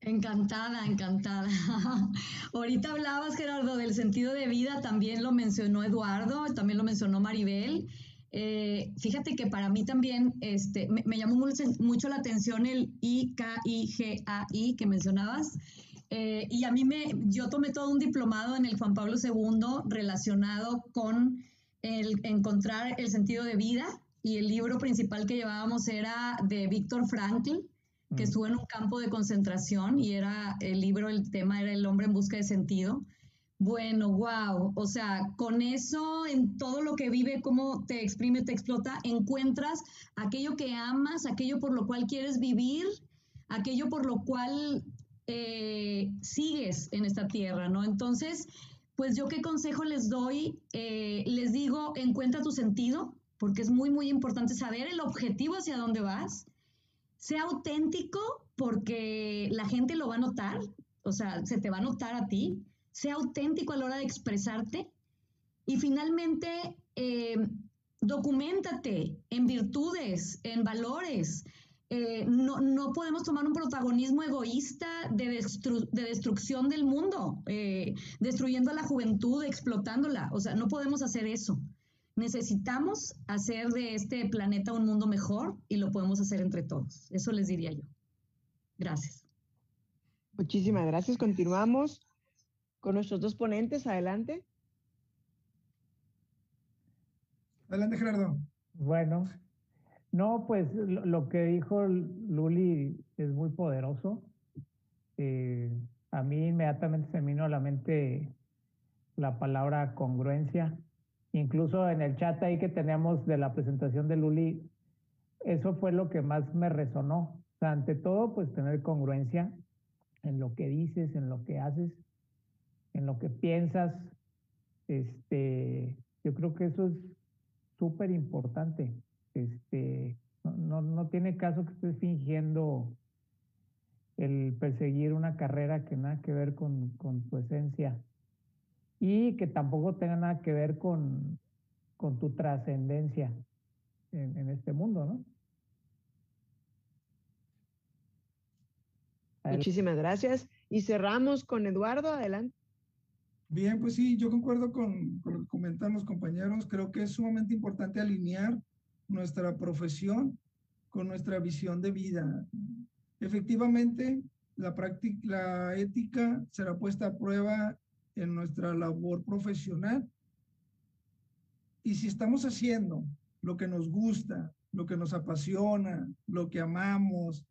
Encantada, encantada. Ahorita hablabas, Gerardo, del sentido de vida, también lo mencionó Eduardo, también lo mencionó Maribel. Eh, fíjate que para mí también este, me, llamó mucho, la atención el I-K-I-G-A-I que mencionabas. Eh, y a mí me, yo tomé todo un diplomado en el Juan Pablo II relacionado con el encontrar el sentido de vida y el libro principal que llevábamos era de Víctor Frankl, que mm. estuvo en un campo de concentración y era el libro, el tema era el hombre en busca de sentido. Bueno, wow. O sea, con eso, en todo lo que vive, cómo te exprime, te explota, encuentras aquello que amas, aquello por lo cual quieres vivir, aquello por lo cual eh, sigues en esta tierra, ¿no? Entonces, pues yo qué consejo les doy, eh, les digo, encuentra tu sentido, porque es muy, muy importante saber el objetivo hacia dónde vas, sea auténtico, porque la gente lo va a notar, o sea, se te va a notar a ti sea auténtico a la hora de expresarte y finalmente eh, documentate en virtudes, en valores. Eh, no, podemos tomar un protagonismo egoísta de, de destrucción del mundo, eh, destruyendo a la juventud, explotándola. O sea, no podemos hacer eso. Necesitamos hacer de este planeta un mundo mejor y lo podemos hacer entre todos. Eso les diría yo. Gracias. Muchísimas gracias. Continuamos con nuestros dos ponentes. Adelante. Adelante, Gerardo. Bueno, no, pues lo, que dijo Luli es muy poderoso. Eh, a mí inmediatamente se me vino a la mente la palabra congruencia. Incluso en el chat ahí que teníamos de la presentación de Luli, eso fue lo que más me resonó. O sea, ante todo, pues tener congruencia en lo que dices, en lo que haces en lo que piensas. Este, yo creo que eso es súper importante. Este, no, no, tiene caso que estés fingiendo el perseguir una carrera que nada que ver con, con tu esencia y que tampoco tenga nada que ver con, con tu trascendencia en, en, este mundo, ¿no? Muchísimas gracias. Y cerramos con Eduardo, adelante. Bien, pues sí, yo concuerdo con, lo que comentan los compañeros. Creo que es sumamente importante alinear nuestra profesión con nuestra visión de vida. Efectivamente, la, práctica, la ética será puesta a prueba en nuestra labor profesional. Y si estamos haciendo lo que nos gusta, lo que nos apasiona, lo que amamos,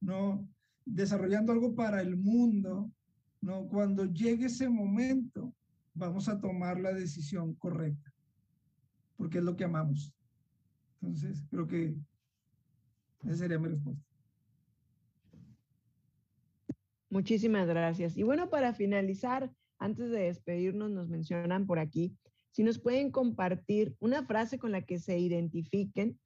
¿no? Desarrollando algo para el mundo, ¿no? Cuando llegue ese momento, vamos a tomar la decisión correcta, porque es lo que amamos. Entonces, creo que esa sería mi respuesta. Muchísimas gracias. Y bueno, para finalizar, antes de despedirnos, nos mencionan por aquí, si nos pueden compartir una frase con la que se identifiquen,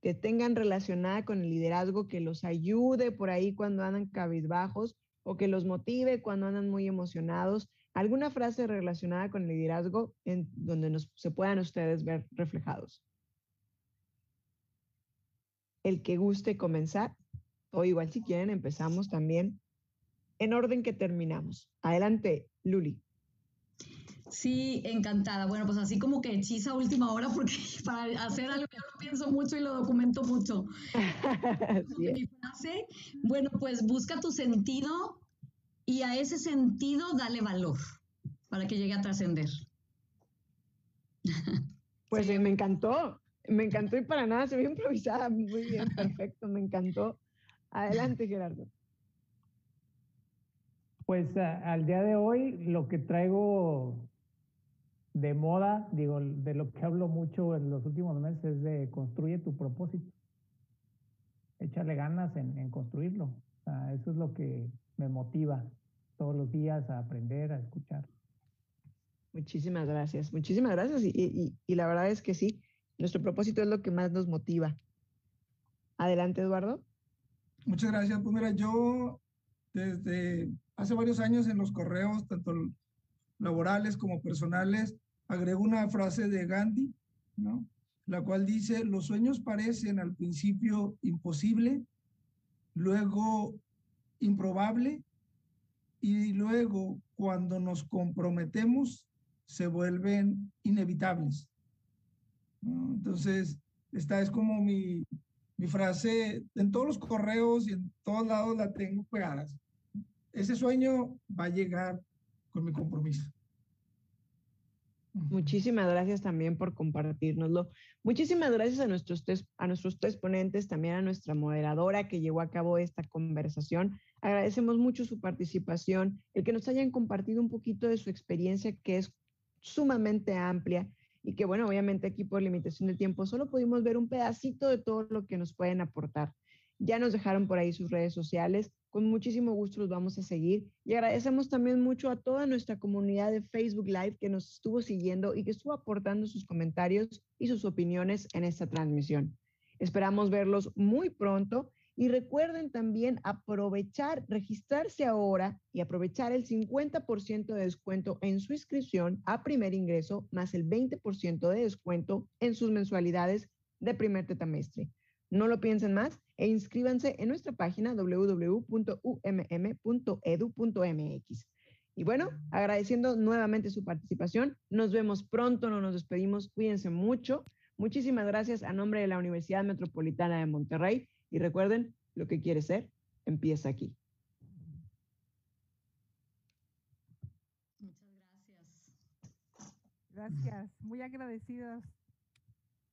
que tengan relacionada con el liderazgo, que los ayude por ahí cuando andan cabizbajos o que los motive cuando andan muy emocionados. ¿Alguna frase relacionada con el liderazgo en donde nos, se puedan ustedes ver reflejados? El que guste comenzar, o igual si quieren empezamos también en orden que terminamos. Adelante, Luli. Sí, encantada. Bueno, pues así como que hechiza última hora porque para hacer algo yo lo pienso mucho y lo documento mucho. Mi frase, bueno, pues busca tu sentido y a ese sentido dale valor para que llegue a trascender. Pues me encantó, me encantó y para nada se vio improvisada. Muy bien, perfecto, me encantó. Adelante, Gerardo. Pues al día de hoy lo que traigo de moda, digo, de lo que hablo mucho en los últimos meses es de construye tu propósito. Échale ganas en, en construirlo. eso es lo que me motiva todos los días a aprender, a escuchar. Muchísimas gracias, muchísimas gracias. Y, y, y, la verdad es que sí, nuestro propósito es lo que más nos motiva. Adelante, Eduardo. Muchas gracias. Pues mira, yo desde hace varios años en los correos, tanto laborales como personales, agrego una frase de Gandhi, ¿no? La cual dice, los sueños parecen al principio imposible, luego improbable y luego cuando nos comprometemos se vuelven inevitables. Entonces, esta es como mi, mi frase, en todos los correos y en todos lados la tengo pegadas ese sueño va a llegar con mi compromiso. Muchísimas gracias también por compartirnoslo. Muchísimas gracias a nuestros, tres, a nuestros tres ponentes, también a nuestra moderadora que llevó a cabo esta conversación. Agradecemos mucho su participación, el que nos hayan compartido un poquito de su experiencia que es sumamente amplia y que bueno, obviamente aquí por limitación de tiempo solo pudimos ver un pedacito de todo lo que nos pueden aportar. Ya nos dejaron por ahí sus redes sociales. Con muchísimo gusto los vamos a seguir y agradecemos también mucho a toda nuestra comunidad de Facebook Live que nos estuvo siguiendo y que estuvo aportando sus comentarios y sus opiniones en esta transmisión. Esperamos verlos muy pronto y recuerden también aprovechar, registrarse ahora y aprovechar el 50% de descuento en su inscripción a primer ingreso más el 20% de descuento en sus mensualidades de primer tetamestre. No lo piensen más e inscríbanse en nuestra página www.umm.edu.mx. Y bueno, agradeciendo nuevamente su participación. Nos vemos pronto, no nos despedimos. Cuídense mucho. Muchísimas gracias a nombre de la Universidad Metropolitana de Monterrey. Y recuerden, lo que quiere ser, empieza aquí. Muchas gracias. Gracias, muy agradecidas.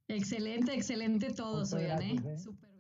Excelente, excelente todos, oigan, ¿eh? Súper.